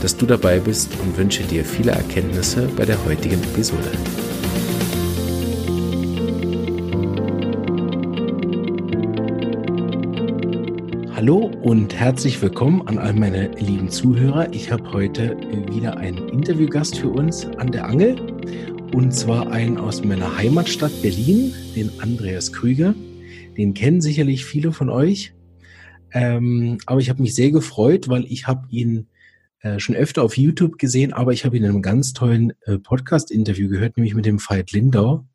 dass du dabei bist und wünsche dir viele Erkenntnisse bei der heutigen Episode. Hallo und herzlich willkommen an all meine lieben Zuhörer. Ich habe heute wieder einen Interviewgast für uns an der Angel und zwar einen aus meiner Heimatstadt Berlin, den Andreas Krüger. Den kennen sicherlich viele von euch. Ähm, aber ich habe mich sehr gefreut, weil ich habe ihn äh, schon öfter auf YouTube gesehen, aber ich habe ihn in einem ganz tollen äh, Podcast-Interview gehört, nämlich mit dem Veit Lindau.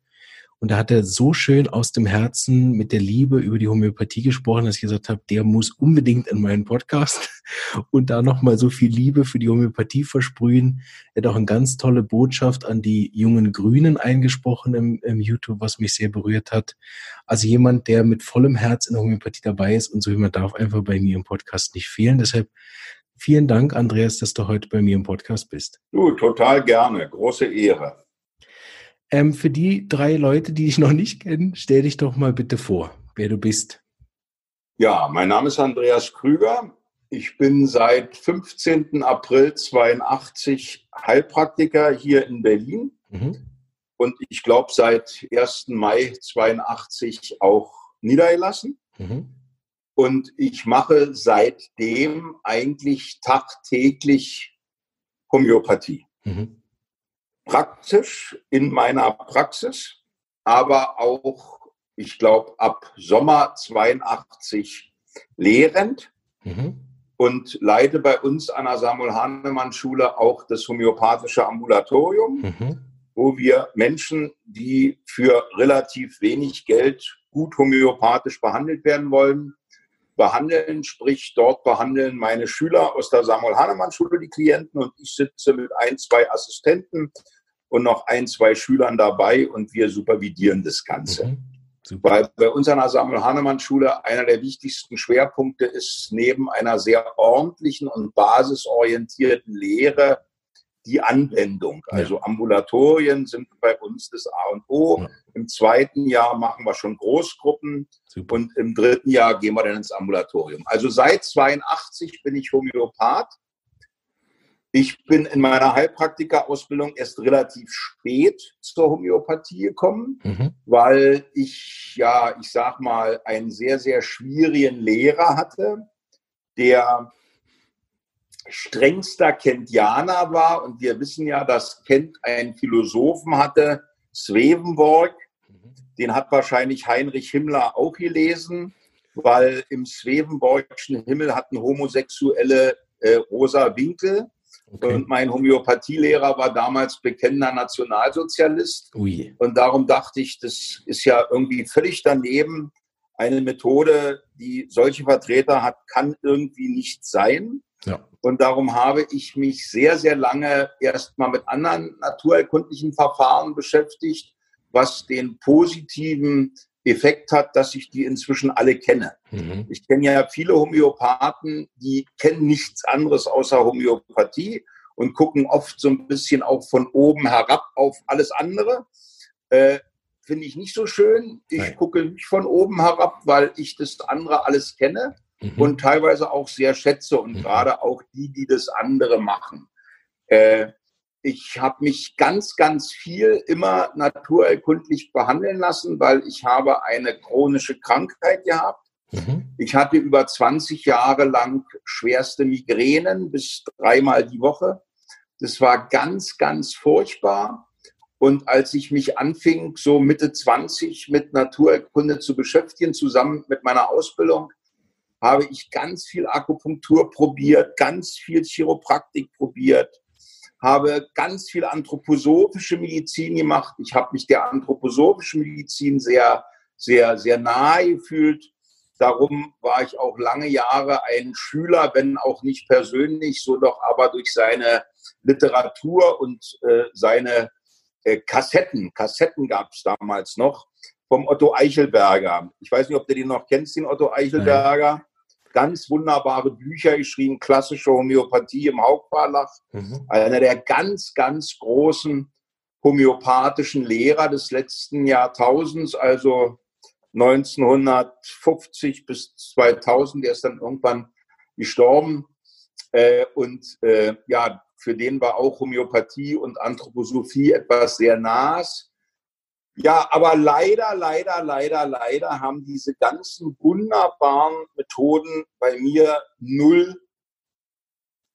Und da hat er so schön aus dem Herzen mit der Liebe über die Homöopathie gesprochen, dass ich gesagt habe, der muss unbedingt in meinen Podcast und da nochmal so viel Liebe für die Homöopathie versprühen. Er hat auch eine ganz tolle Botschaft an die jungen Grünen eingesprochen im, im YouTube, was mich sehr berührt hat. Also jemand, der mit vollem Herz in der Homöopathie dabei ist und so jemand darf einfach bei mir im Podcast nicht fehlen. Deshalb vielen Dank, Andreas, dass du heute bei mir im Podcast bist. Du, total gerne. Große Ehre. Ähm, für die drei Leute, die dich noch nicht kennen, stell dich doch mal bitte vor, wer du bist. Ja, mein Name ist Andreas Krüger. Ich bin seit 15. April 82 Heilpraktiker hier in Berlin mhm. und ich glaube seit 1. Mai 82 auch niedergelassen. Mhm. Und ich mache seitdem eigentlich tagtäglich Homöopathie. Mhm praktisch in meiner Praxis, aber auch, ich glaube, ab Sommer 82 lehrend mhm. und leite bei uns an der Samuel Hahnemann Schule auch das homöopathische Ambulatorium, mhm. wo wir Menschen, die für relativ wenig Geld gut homöopathisch behandelt werden wollen, behandeln, sprich dort behandeln meine Schüler aus der Samuel Hahnemann Schule die Klienten und ich sitze mit ein, zwei Assistenten und noch ein, zwei Schülern dabei und wir supervidieren das Ganze. Mhm. Weil bei uns an der Samuel Hahnemann Schule einer der wichtigsten Schwerpunkte ist neben einer sehr ordentlichen und basisorientierten Lehre die Anwendung. Also Ambulatorien sind bei uns das A und O. Ja. Im zweiten Jahr machen wir schon Großgruppen Super. und im dritten Jahr gehen wir dann ins Ambulatorium. Also seit 82 bin ich Homöopath ich bin in meiner Heilpraktika-Ausbildung erst relativ spät zur Homöopathie gekommen, mhm. weil ich, ja, ich sag mal, einen sehr, sehr schwierigen Lehrer hatte, der strengster Kentianer war. Und wir wissen ja, dass Kent einen Philosophen hatte, Swedenborg. Mhm. Den hat wahrscheinlich Heinrich Himmler auch gelesen, weil im Swedenborgschen Himmel hatten Homosexuelle äh, rosa Winkel. Okay. Und mein Homöopathielehrer war damals bekennender Nationalsozialist. Ui. Und darum dachte ich, das ist ja irgendwie völlig daneben. Eine Methode, die solche Vertreter hat, kann irgendwie nicht sein. Ja. Und darum habe ich mich sehr, sehr lange erstmal mit anderen naturerkundlichen Verfahren beschäftigt, was den positiven Effekt hat, dass ich die inzwischen alle kenne. Mhm. Ich kenne ja viele Homöopathen, die kennen nichts anderes außer Homöopathie und gucken oft so ein bisschen auch von oben herab auf alles andere. Äh, Finde ich nicht so schön. Ich Nein. gucke nicht von oben herab, weil ich das andere alles kenne mhm. und teilweise auch sehr schätze und mhm. gerade auch die, die das andere machen. Äh, ich habe mich ganz, ganz viel immer naturerkundlich behandeln lassen, weil ich habe eine chronische Krankheit gehabt. Mhm. Ich hatte über 20 Jahre lang schwerste Migränen bis dreimal die Woche. Das war ganz, ganz furchtbar. Und als ich mich anfing, so Mitte 20 mit Naturerkunde zu beschäftigen, zusammen mit meiner Ausbildung, habe ich ganz viel Akupunktur probiert, ganz viel Chiropraktik probiert, habe ganz viel anthroposophische Medizin gemacht. Ich habe mich der anthroposophischen Medizin sehr, sehr, sehr nahe gefühlt. Darum war ich auch lange Jahre ein Schüler, wenn auch nicht persönlich, so doch aber durch seine Literatur und äh, seine äh, Kassetten, Kassetten gab es damals noch, vom Otto Eichelberger. Ich weiß nicht, ob du den noch kennst, den Otto Eichelberger. Ganz wunderbare Bücher geschrieben, klassische Homöopathie im Hauptverlag. Mhm. Einer der ganz, ganz großen homöopathischen Lehrer des letzten Jahrtausends, also 1950 bis 2000. Der ist dann irgendwann gestorben. Äh, und äh, ja, für den war auch Homöopathie und Anthroposophie etwas sehr Nahes. Ja, aber leider, leider, leider, leider haben diese ganzen wunderbaren Methoden bei mir null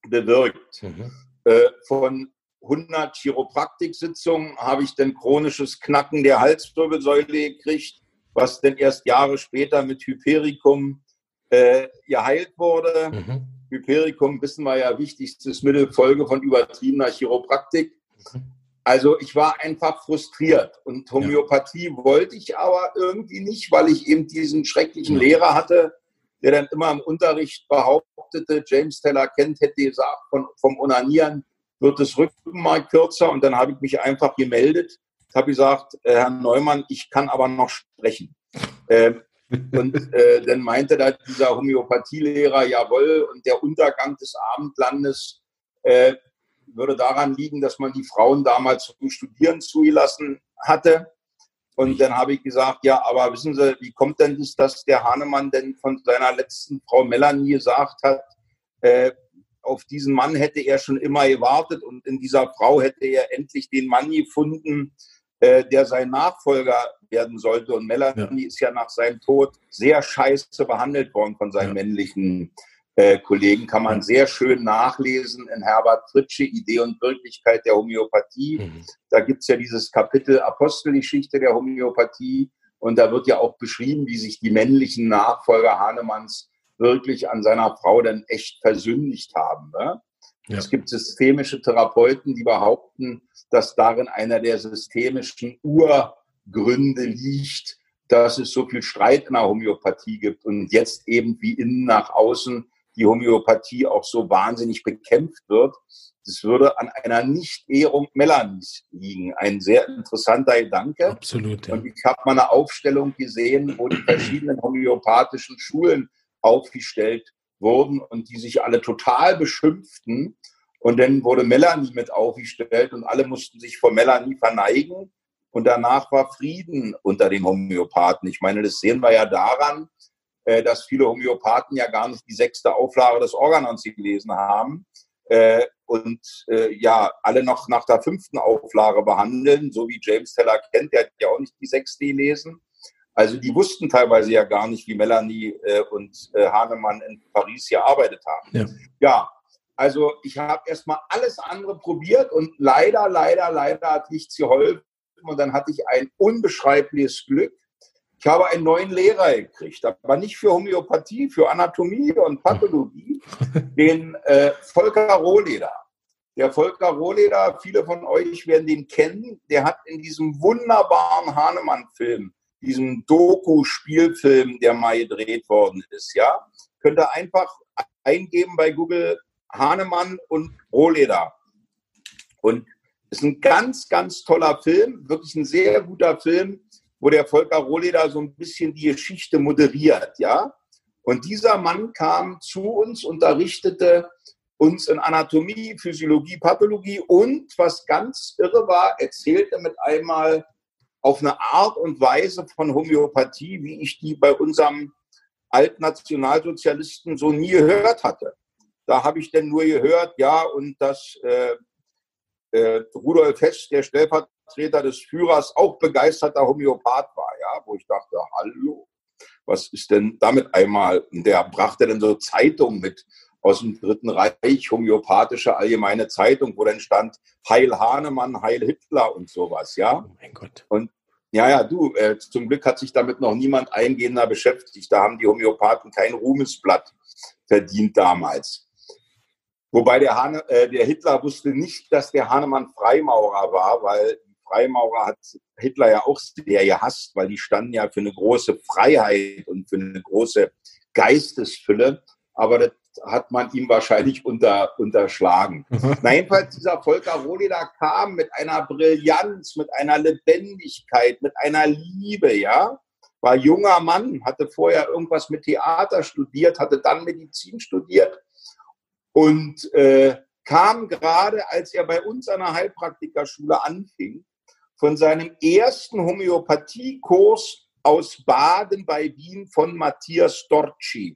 bewirkt. Mhm. Äh, von 100 Chiropraktiksitzungen habe ich dann chronisches Knacken der Halswirbelsäule gekriegt, was dann erst Jahre später mit Hypericum äh, geheilt wurde. Mhm. Hypericum, wissen wir ja, wichtigstes Mittel, Folge von übertriebener Chiropraktik. Mhm. Also ich war einfach frustriert und Homöopathie ja. wollte ich aber irgendwie nicht, weil ich eben diesen schrecklichen ja. Lehrer hatte, der dann immer im Unterricht behauptete, James Teller kennt, hätte gesagt, von, vom Onanieren wird das Rückenmark kürzer und dann habe ich mich einfach gemeldet, habe gesagt, äh, Herr Neumann, ich kann aber noch sprechen. Äh, und äh, dann meinte da dieser Homöopathielehrer, jawohl, und der Untergang des Abendlandes, äh, würde daran liegen, dass man die Frauen damals zum Studieren zugelassen hatte. Und dann habe ich gesagt, ja, aber wissen Sie, wie kommt denn das, dass der Hahnemann denn von seiner letzten Frau Melanie gesagt hat, äh, auf diesen Mann hätte er schon immer gewartet und in dieser Frau hätte er endlich den Mann gefunden, äh, der sein Nachfolger werden sollte. Und Melanie ja. ist ja nach seinem Tod sehr scheiße behandelt worden von seinen ja. männlichen äh, Kollegen, kann man sehr schön nachlesen in Herbert Fritsche, Idee und Wirklichkeit der Homöopathie. Mhm. Da gibt es ja dieses Kapitel Apostelgeschichte der Homöopathie und da wird ja auch beschrieben, wie sich die männlichen Nachfolger Hahnemanns wirklich an seiner Frau dann echt versündigt haben. Ne? Ja. Es gibt systemische Therapeuten, die behaupten, dass darin einer der systemischen Urgründe liegt, dass es so viel Streit in der Homöopathie gibt und jetzt eben wie innen nach außen die Homöopathie auch so wahnsinnig bekämpft wird. Das würde an einer Nicht-Ehrung Melanies liegen. Ein sehr interessanter Gedanke. Absolut. Ja. Und ich habe mal eine Aufstellung gesehen, wo die verschiedenen homöopathischen Schulen aufgestellt wurden und die sich alle total beschimpften. Und dann wurde Melanie mit aufgestellt und alle mussten sich vor Melanie verneigen. Und danach war Frieden unter den Homöopathen. Ich meine, das sehen wir ja daran, dass viele Homöopathen ja gar nicht die sechste Auflage des Organons gelesen haben äh, und äh, ja, alle noch nach der fünften Auflage behandeln, so wie James Teller kennt, der hat ja auch nicht die sechste gelesen. Also die wussten teilweise ja gar nicht, wie Melanie und Hahnemann in Paris gearbeitet haben. Ja, ja also ich habe erstmal alles andere probiert und leider, leider, leider hat nichts geholfen. Und dann hatte ich ein unbeschreibliches Glück, ich habe einen neuen Lehrer gekriegt, aber nicht für Homöopathie, für Anatomie und Pathologie, den äh, Volker Rohleder. Der Volker Rohleder, viele von euch werden den kennen, der hat in diesem wunderbaren Hahnemann-Film, diesem Doku-Spielfilm, der mal gedreht worden ist, ja, könnt ihr einfach eingeben bei Google Hahnemann und Rohleder. Und es ist ein ganz, ganz toller Film, wirklich ein sehr guter Film wo der Volker Rohleder so ein bisschen die Geschichte moderiert, ja. Und dieser Mann kam zu uns, unterrichtete uns in Anatomie, Physiologie, Pathologie und, was ganz irre war, erzählte mit einmal auf eine Art und Weise von Homöopathie, wie ich die bei unserem Altnationalsozialisten so nie gehört hatte. Da habe ich denn nur gehört, ja, und dass äh, äh, Rudolf Hess, der Stellvertreter Stellvertreter des Führers auch begeisterter Homöopath war, ja, wo ich dachte, hallo, was ist denn damit einmal? Der brachte dann so Zeitungen mit aus dem Dritten Reich, homöopathische allgemeine Zeitung, wo dann stand Heil Hahnemann, Heil Hitler und sowas, ja. Oh mein Gott. Und ja, ja, du, äh, zum Glück hat sich damit noch niemand eingehender beschäftigt. Da haben die Homöopathen kein Ruhmesblatt verdient damals. Wobei der, Hane, äh, der Hitler wusste nicht, dass der Hahnemann Freimaurer war, weil Freimaurer hat Hitler ja auch sehr gehasst, weil die standen ja für eine große Freiheit und für eine große Geistesfülle. Aber das hat man ihm wahrscheinlich unter, unterschlagen. Na, jedenfalls, dieser Volker Rohleder kam mit einer Brillanz, mit einer Lebendigkeit, mit einer Liebe, ja. War junger Mann, hatte vorher irgendwas mit Theater studiert, hatte dann Medizin studiert und äh, kam gerade, als er bei uns an der Heilpraktikerschule anfing, von seinem ersten Homöopathiekurs aus Baden bei Wien von Matthias Storci.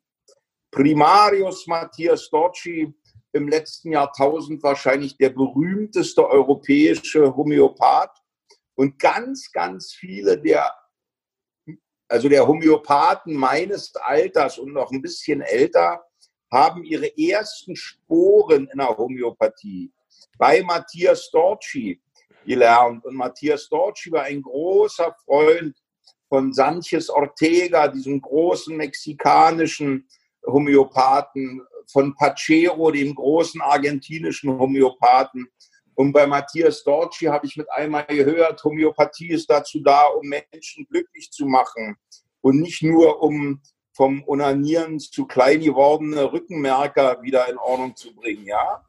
Primarius Matthias Storci, im letzten Jahrtausend wahrscheinlich der berühmteste europäische Homöopath. Und ganz, ganz viele der, also der Homöopathen meines Alters und noch ein bisschen älter, haben ihre ersten Sporen in der Homöopathie bei Matthias Storci gelernt. Und Matthias Storci war ein großer Freund von Sanchez Ortega, diesem großen mexikanischen Homöopathen, von Pachero, dem großen argentinischen Homöopathen. Und bei Matthias Dorci habe ich mit einmal gehört, Homöopathie ist dazu da, um Menschen glücklich zu machen und nicht nur um vom Onanieren zu klein gewordene Rückenmerker wieder in Ordnung zu bringen. Ja?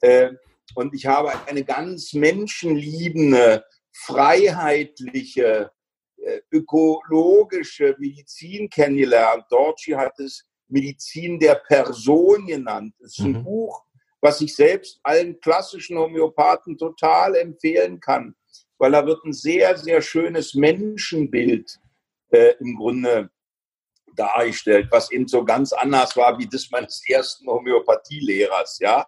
Äh, und ich habe eine ganz menschenliebende, freiheitliche, äh, ökologische Medizin kennengelernt. Dorci hat es Medizin der Person genannt. Es ist ein mhm. Buch, was ich selbst allen klassischen Homöopathen total empfehlen kann, weil da wird ein sehr, sehr schönes Menschenbild äh, im Grunde dargestellt, was eben so ganz anders war wie das meines ersten Homöopathielehrers, ja.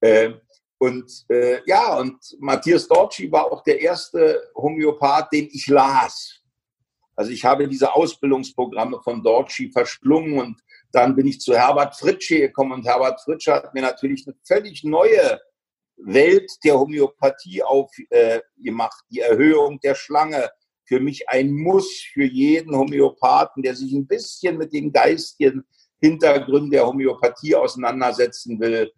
Äh, und äh, ja, und Matthias Dorci war auch der erste Homöopath, den ich las. Also ich habe diese Ausbildungsprogramme von Dorci verschlungen und dann bin ich zu Herbert Fritsche gekommen und Herbert Fritsche hat mir natürlich eine völlig neue Welt der Homöopathie aufgemacht. Äh, die Erhöhung der Schlange, für mich ein Muss für jeden Homöopathen, der sich ein bisschen mit den geistigen Hintergründen der Homöopathie auseinandersetzen will.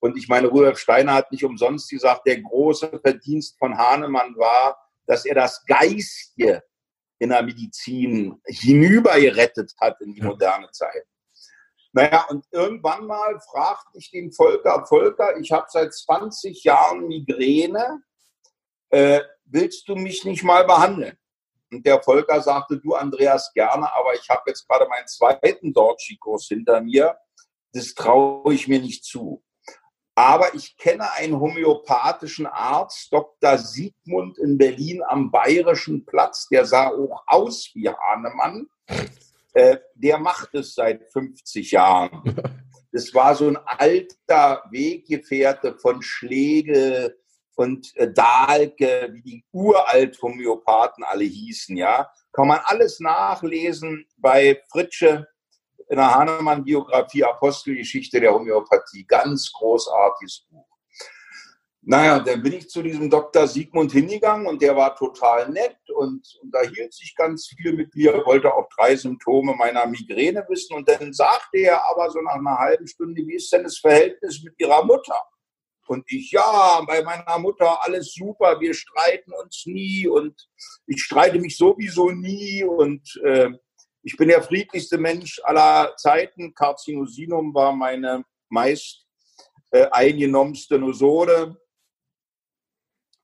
Und ich meine, Rudolf Steiner hat nicht umsonst gesagt, der große Verdienst von Hahnemann war, dass er das Geistige in der Medizin hinübergerettet hat in die moderne Zeit. Naja, und irgendwann mal fragte ich den Volker, Volker, ich habe seit 20 Jahren Migräne, äh, willst du mich nicht mal behandeln? Und der Volker sagte, du Andreas, gerne, aber ich habe jetzt gerade meinen zweiten Dorchi-Kurs hinter mir, das traue ich mir nicht zu. Aber ich kenne einen homöopathischen Arzt, Dr. Siegmund in Berlin am Bayerischen Platz, der sah auch aus wie Hahnemann. Äh, der macht es seit 50 Jahren. Das war so ein alter Weggefährte von Schlegel und äh, Dahlke, wie die uralt Homöopathen alle hießen, ja. Kann man alles nachlesen bei Fritsche in der Hahnemann-Biografie Apostelgeschichte der Homöopathie. Ganz großartiges Buch. Naja, dann bin ich zu diesem Dr. Sigmund hingegangen und der war total nett und unterhielt sich ganz viel mit mir, wollte auch drei Symptome meiner Migräne wissen und dann sagte er aber so nach einer halben Stunde, wie ist denn das Verhältnis mit Ihrer Mutter? Und ich, ja, bei meiner Mutter alles super, wir streiten uns nie und ich streite mich sowieso nie und äh, ich bin der friedlichste Mensch aller Zeiten. Carcinosinum war meine meist äh, eingenommenste Nosode.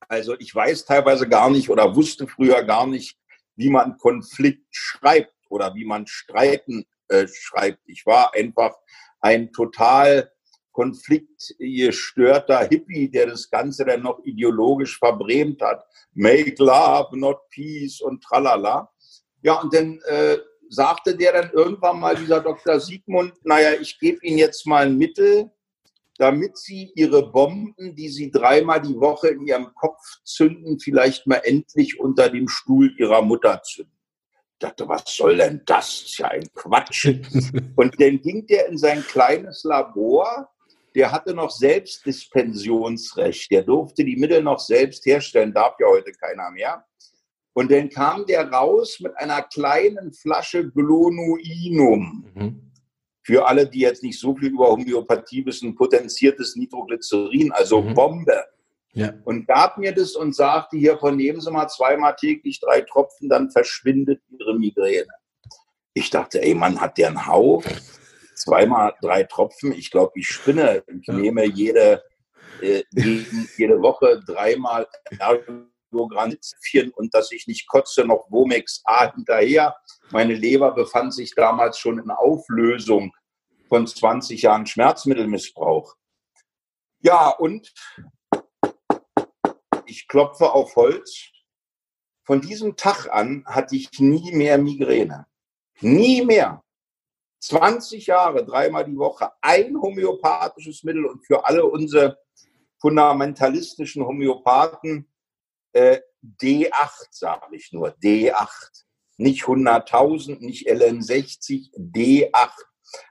Also ich weiß teilweise gar nicht oder wusste früher gar nicht, wie man Konflikt schreibt oder wie man Streiten äh, schreibt. Ich war einfach ein total konfliktgestörter Hippie, der das Ganze dann noch ideologisch verbrämt hat. Make love, not peace und tralala. Ja, und dann äh, sagte der dann irgendwann mal, dieser Dr. Siegmund, naja, ich gebe Ihnen jetzt mal ein Mittel, damit Sie Ihre Bomben, die Sie dreimal die Woche in Ihrem Kopf zünden, vielleicht mal endlich unter dem Stuhl Ihrer Mutter zünden. Ich dachte, was soll denn das? Das ist ja ein Quatsch. Und dann ging der in sein kleines Labor, der hatte noch Selbstdispensionsrecht, der durfte die Mittel noch selbst herstellen, darf ja heute keiner mehr. Und dann kam der raus mit einer kleinen Flasche Glonuinum. Mhm. Für alle, die jetzt nicht so viel über Homöopathie wissen, potenziertes Nitroglycerin, also mhm. Bombe. Ja. Und gab mir das und sagte, hier von nehmen Sie mal zweimal täglich drei Tropfen, dann verschwindet Ihre Migräne. Ich dachte, ey, Mann, hat der einen Hau? zweimal drei Tropfen. Ich glaube, ich spinne. Ich ja. nehme jede, äh, jede Woche dreimal Ergogranitien und dass ich nicht kotze, noch Womex A hinterher. Meine Leber befand sich damals schon in Auflösung von 20 Jahren Schmerzmittelmissbrauch. Ja, und ich klopfe auf Holz. Von diesem Tag an hatte ich nie mehr Migräne. Nie mehr. 20 Jahre, dreimal die Woche, ein homöopathisches Mittel und für alle unsere fundamentalistischen Homöopathen äh, D8, sage ich nur, D8. Nicht 100.000, nicht LN60, D8.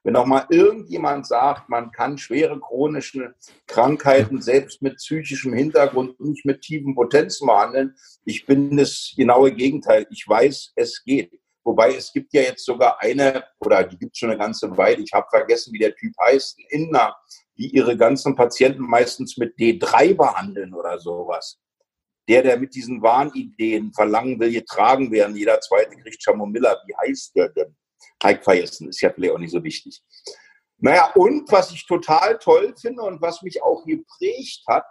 Wenn auch mal irgendjemand sagt, man kann schwere chronische Krankheiten selbst mit psychischem Hintergrund nicht mit tiefen Potenzen behandeln, ich bin das genaue Gegenteil. Ich weiß, es geht. Wobei es gibt ja jetzt sogar eine, oder die gibt es schon eine ganze Weile, ich habe vergessen, wie der Typ heißt, Inna, die ihre ganzen Patienten meistens mit D3 behandeln oder sowas. Der, der mit diesen Wahnideen verlangen will, getragen werden, jeder zweite kriegt Chamomilla, wie heißt der denn? Heik vergessen, ist ja vielleicht auch nicht so wichtig. Naja, und was ich total toll finde und was mich auch geprägt hat,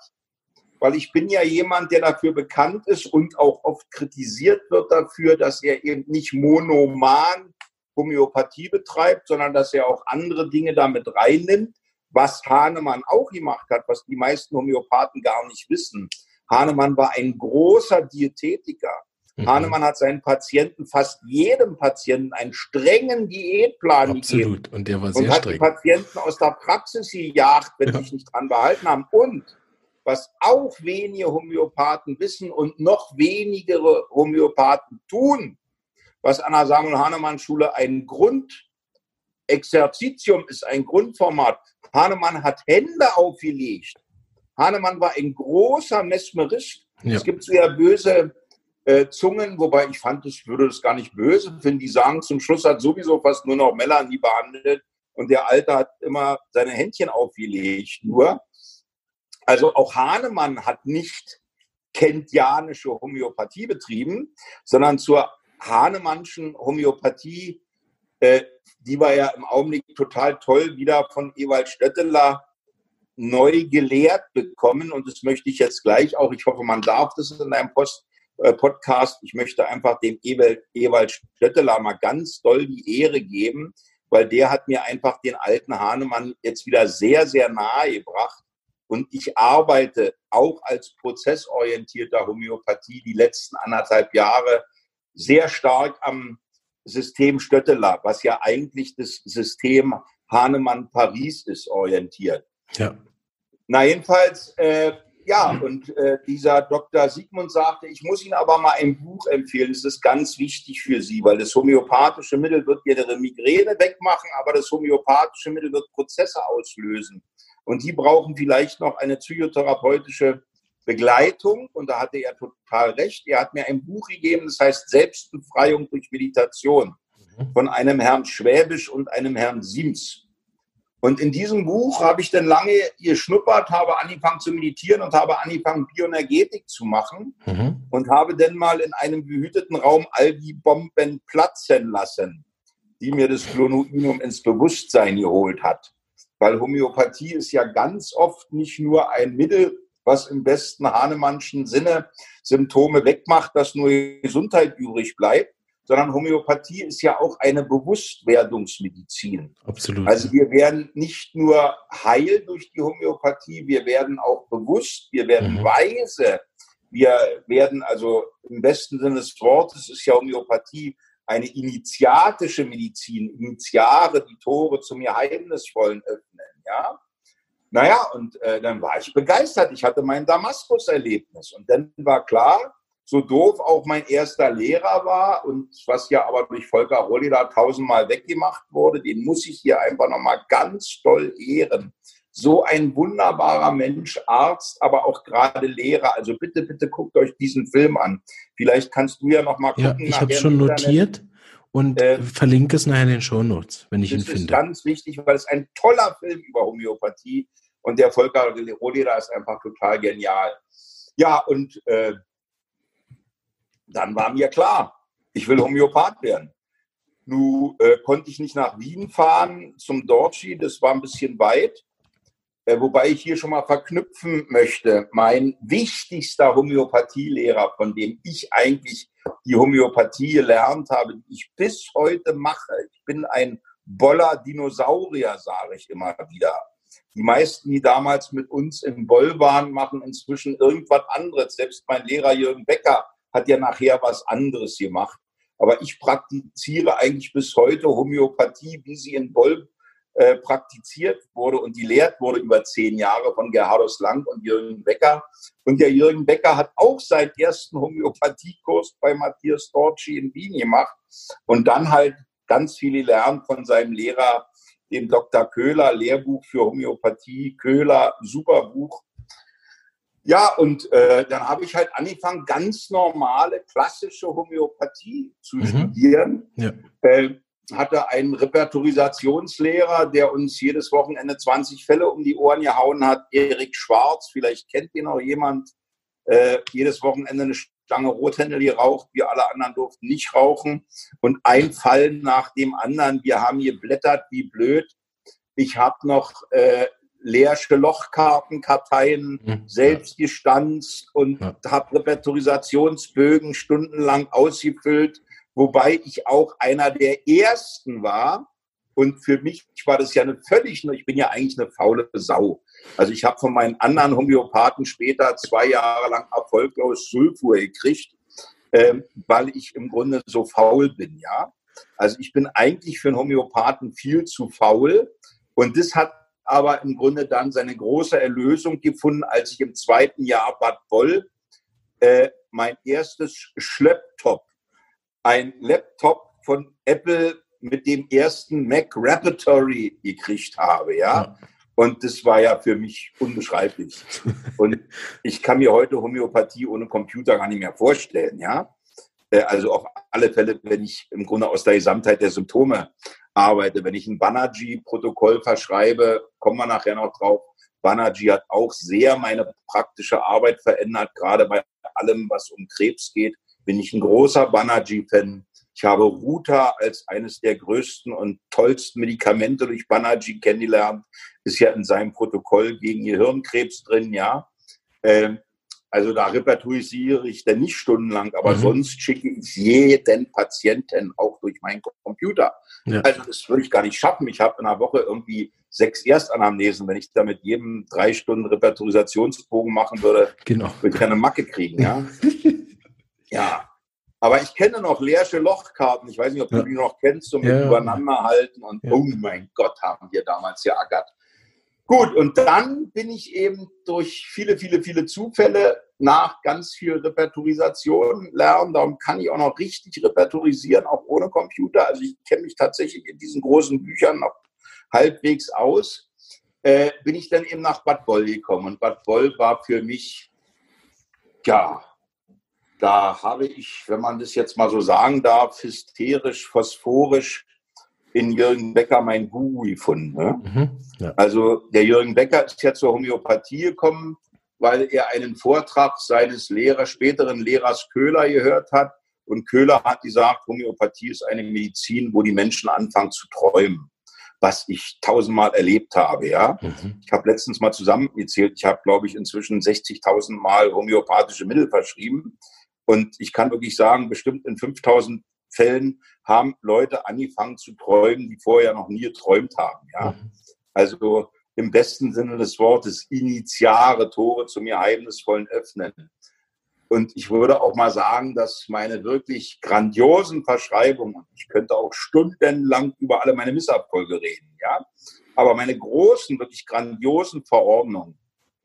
weil ich bin ja jemand, der dafür bekannt ist und auch oft kritisiert wird dafür, dass er eben nicht monoman Homöopathie betreibt, sondern dass er auch andere Dinge damit reinnimmt, was Hahnemann auch gemacht hat, was die meisten Homöopathen gar nicht wissen. Hahnemann war ein großer Diätetiker. Mhm. Hahnemann hat seinen Patienten, fast jedem Patienten, einen strengen Diätplan Absolut. gegeben. Und der war sehr und hat streng. die Patienten aus der Praxis gejagt, wenn ja. sie sich nicht dran behalten haben. Und was auch wenige Homöopathen wissen und noch wenigere Homöopathen tun, was an der Samuel Hahnemann Schule ein Grundexerzitium ist, ein Grundformat. Hahnemann hat Hände aufgelegt. Hahnemann war ein großer Mesmerist. Ja. Es gibt sehr böse äh, Zungen, wobei ich fand, ich würde das gar nicht böse finden. Die sagen, zum Schluss hat sowieso fast nur noch Melanie behandelt und der Alte hat immer seine Händchen aufgelegt. Nur, also auch Hahnemann hat nicht kentianische Homöopathie betrieben, sondern zur Hahnemannschen Homöopathie, äh, die war ja im Augenblick total toll wieder von Ewald Stötteler neu gelehrt bekommen. Und das möchte ich jetzt gleich auch, ich hoffe, man darf das in einem Post, äh, Podcast. Ich möchte einfach dem Ewald, Ewald Stötteler mal ganz doll die Ehre geben, weil der hat mir einfach den alten Hahnemann jetzt wieder sehr, sehr nahe gebracht. Und ich arbeite auch als prozessorientierter Homöopathie die letzten anderthalb Jahre sehr stark am System Stötteler, was ja eigentlich das System Hahnemann-Paris ist, orientiert. Ja. Na, jedenfalls, äh, ja, und äh, dieser Dr. Siegmund sagte, ich muss Ihnen aber mal ein Buch empfehlen. Das ist ganz wichtig für Sie, weil das homöopathische Mittel wird Ihre Migräne wegmachen, aber das homöopathische Mittel wird Prozesse auslösen. Und die brauchen vielleicht noch eine psychotherapeutische Begleitung. Und da hatte er total recht. Er hat mir ein Buch gegeben, das heißt Selbstbefreiung durch Meditation mhm. von einem Herrn Schwäbisch und einem Herrn Sims. Und in diesem Buch habe ich dann lange geschnuppert, habe angefangen zu meditieren und habe angefangen, Bioenergetik zu machen mhm. und habe dann mal in einem behüteten Raum all die Bomben platzen lassen, die mir das Clonoinum ins Bewusstsein geholt hat. Weil Homöopathie ist ja ganz oft nicht nur ein Mittel, was im besten Hahnemannschen Sinne Symptome wegmacht, dass nur Gesundheit übrig bleibt, sondern Homöopathie ist ja auch eine Bewusstwerdungsmedizin. Absolut. Also wir werden nicht nur heil durch die Homöopathie, wir werden auch bewusst, wir werden mhm. weise, wir werden also im besten Sinne des Wortes ist ja Homöopathie eine initiatische Medizin, Initiare, die Tore zum Geheimnisvollen öffnen, ja. Naja, und äh, dann war ich begeistert. Ich hatte mein Damaskus-Erlebnis. Und dann war klar, so doof auch mein erster Lehrer war und was ja aber durch Volker Rollida tausendmal weggemacht wurde, den muss ich hier einfach nochmal ganz toll ehren. So ein wunderbarer Mensch, Arzt, aber auch gerade Lehrer. Also bitte, bitte guckt euch diesen Film an. Vielleicht kannst du ja nochmal gucken. Ja, ich habe schon notiert und äh, verlinke es nachher in den Shownotes, wenn ich ihn finde. Das ist ganz wichtig, weil es ein toller Film über Homöopathie und der Volker Rollida ist einfach total genial. Ja, und äh, dann war mir klar, ich will Homöopath werden. Nun äh, konnte ich nicht nach Wien fahren zum Dorchi, das war ein bisschen weit. Äh, wobei ich hier schon mal verknüpfen möchte, mein wichtigster Homöopathielehrer, von dem ich eigentlich die Homöopathie gelernt habe, die ich bis heute mache. Ich bin ein Boller Dinosaurier, sage ich immer wieder. Die meisten, die damals mit uns im Boll waren, machen inzwischen irgendwas anderes. Selbst mein Lehrer Jürgen Becker hat ja nachher was anderes gemacht. Aber ich praktiziere eigentlich bis heute Homöopathie, wie sie in Boll äh, praktiziert wurde und die lehrt wurde über zehn Jahre von Gerhardus Lang und Jürgen Becker. Und der Jürgen Becker hat auch seinen ersten Homöopathiekurs bei Matthias Dorci in Wien gemacht und dann halt ganz viele lernen von seinem Lehrer, dem Dr. Köhler, Lehrbuch für Homöopathie, Köhler, super Buch. Ja, und äh, dann habe ich halt angefangen, ganz normale, klassische Homöopathie zu mhm. studieren. Ja. Äh, hatte einen Repertorisationslehrer, der uns jedes Wochenende 20 Fälle um die Ohren gehauen hat. Erik Schwarz, vielleicht kennt ihn noch jemand. Äh, jedes Wochenende eine Stange Rothändel geraucht. Wir alle anderen durften nicht rauchen. Und ein Fall nach dem anderen. Wir haben geblättert wie blöd. Ich habe noch äh, leersche Lochkartenkarteien mhm. selbst gestanzt und ja. habe Repertorisationsbögen stundenlang ausgefüllt wobei ich auch einer der ersten war. Und für mich war das ja eine völlig, ich bin ja eigentlich eine faule Sau. Also ich habe von meinen anderen Homöopathen später zwei Jahre lang erfolglos Sulfur gekriegt, ähm, weil ich im Grunde so faul bin, ja. Also ich bin eigentlich für einen Homöopathen viel zu faul. Und das hat aber im Grunde dann seine große Erlösung gefunden, als ich im zweiten Jahr Bad Boll äh, mein erstes Schlepptop ein Laptop von Apple mit dem ersten Mac Repertory gekriegt habe, ja. ja. Und das war ja für mich unbeschreiblich. Und ich kann mir heute Homöopathie ohne Computer gar nicht mehr vorstellen, ja. Äh, also auf alle Fälle, wenn ich im Grunde aus der Gesamtheit der Symptome arbeite, wenn ich ein Banerjee-Protokoll verschreibe, kommen wir nachher noch drauf. Banerjee hat auch sehr meine praktische Arbeit verändert, gerade bei allem, was um Krebs geht bin ich ein großer Banerjee-Fan. Ich habe Ruta als eines der größten und tollsten Medikamente durch Banerjee kennengelernt. Ist ja in seinem Protokoll gegen Gehirnkrebs drin, ja. Ähm, also da repertorisiere ich dann nicht stundenlang, aber mhm. sonst schicke ich jeden Patienten auch durch meinen Computer. Ja. Also das würde ich gar nicht schaffen. Ich habe in einer Woche irgendwie sechs Erstanamnesen. Wenn ich da mit jedem drei Stunden Repertorisationsbogen machen würde, genau. würde ich eine Macke kriegen. Ja? Ja, aber ich kenne noch leersche Lochkarten. Ich weiß nicht, ob ja. du die noch kennst, so mit ja. übereinander halten. Und ja. oh mein Gott, haben wir damals geackert. Gut, und dann bin ich eben durch viele, viele, viele Zufälle nach ganz viel Repertorisation lernen. Darum kann ich auch noch richtig repertorisieren, auch ohne Computer. Also ich kenne mich tatsächlich in diesen großen Büchern noch halbwegs aus. Äh, bin ich dann eben nach Bad Boll gekommen. Und Bad Boll war für mich, ja, da habe ich, wenn man das jetzt mal so sagen darf, hysterisch, phosphorisch in Jürgen Becker mein Guru gefunden. Ne? Mhm, ja. Also der Jürgen Becker ist ja zur Homöopathie gekommen, weil er einen Vortrag seines Lehrers, späteren Lehrers Köhler gehört hat. Und Köhler hat gesagt, Homöopathie ist eine Medizin, wo die Menschen anfangen zu träumen was ich tausendmal erlebt habe. Ja, mhm. ich habe letztens mal zusammengezählt. Ich habe, glaube ich, inzwischen 60.000 Mal homöopathische Mittel verschrieben. Und ich kann wirklich sagen, bestimmt in 5000 Fällen haben Leute angefangen zu träumen, die vorher noch nie geträumt haben. Ja? Mhm. Also im besten Sinne des Wortes initiare Tore zum geheimnisvollen Öffnen. Und ich würde auch mal sagen, dass meine wirklich grandiosen Verschreibungen, ich könnte auch stundenlang über alle meine Misserfolge reden, ja, aber meine großen, wirklich grandiosen Verordnungen,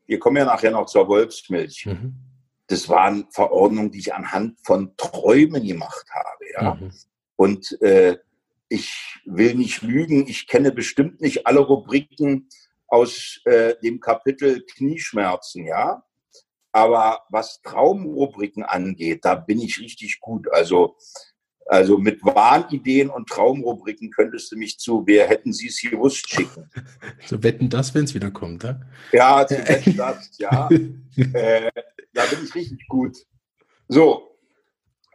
wir kommen ja nachher noch zur Wolfsmilch, mhm das waren Verordnungen, die ich anhand von Träumen gemacht habe. Ja? Mhm. Und äh, ich will nicht lügen, ich kenne bestimmt nicht alle Rubriken aus äh, dem Kapitel Knieschmerzen, ja. Aber was Traumrubriken angeht, da bin ich richtig gut. Also, also mit Wahnideen und Traumrubriken könntest du mich zu, wer hätten Sie es gewusst, schicken. So wetten das, wenn es wieder kommt, ja? Ja, zu wetten das, ja. äh, da bin ich richtig gut. So,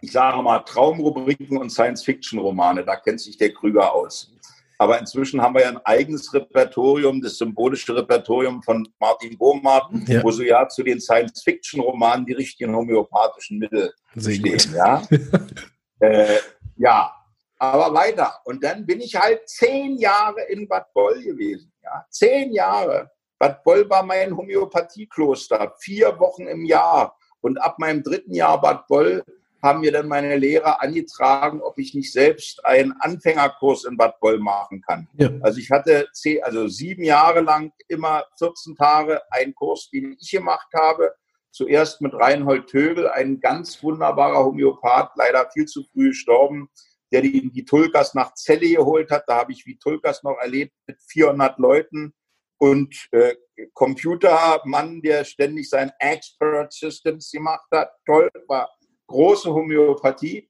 ich sage mal, Traumrubriken und Science-Fiction-Romane. Da kennt sich der Krüger aus. Aber inzwischen haben wir ja ein eigenes Repertorium, das symbolische Repertorium von Martin Bohmart, ja. wo so ja zu den Science-Fiction-Romanen die richtigen homöopathischen Mittel Sehr stehen. Gut. Ja? äh, ja, aber weiter. Und dann bin ich halt zehn Jahre in Bad Boll gewesen. Ja? Zehn Jahre. Bad Boll war mein Homöopathiekloster, vier Wochen im Jahr. Und ab meinem dritten Jahr Bad Boll haben mir dann meine Lehrer angetragen, ob ich nicht selbst einen Anfängerkurs in Bad Boll machen kann. Ja. Also ich hatte zehn, also sieben Jahre lang immer 14 Tage einen Kurs, den ich gemacht habe. Zuerst mit Reinhold Tögel, ein ganz wunderbarer Homöopath, leider viel zu früh gestorben, der die, die nach Celle geholt hat. Da habe ich wie Tulkas noch erlebt mit 400 Leuten und äh, Computermann, der ständig sein Expert Systems gemacht hat. Toll, war große Homöopathie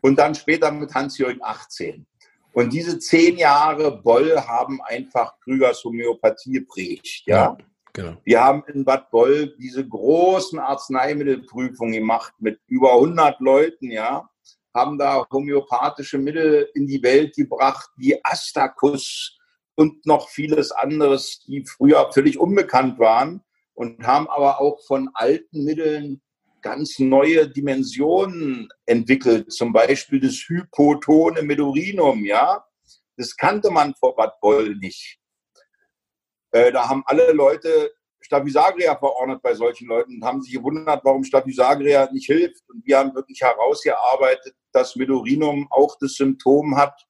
und dann später mit Hans-Jürgen 18. Und diese zehn Jahre Boll haben einfach Krügers Homöopathie geprägt. Ja? Genau. Wir haben in Bad Boll diese großen Arzneimittelprüfungen gemacht mit über 100 Leuten, ja, haben da homöopathische Mittel in die Welt gebracht, wie Astacus und noch vieles anderes, die früher völlig unbekannt waren und haben aber auch von alten Mitteln ganz neue Dimensionen entwickelt, zum Beispiel das hypotone Medurinum, ja. Das kannte man vor Bad Boll nicht. Äh, da haben alle Leute Staphysagra verordnet bei solchen Leuten und haben sich gewundert, warum Staphysagra nicht hilft. Und wir haben wirklich herausgearbeitet, dass Medurinum auch das Symptom hat,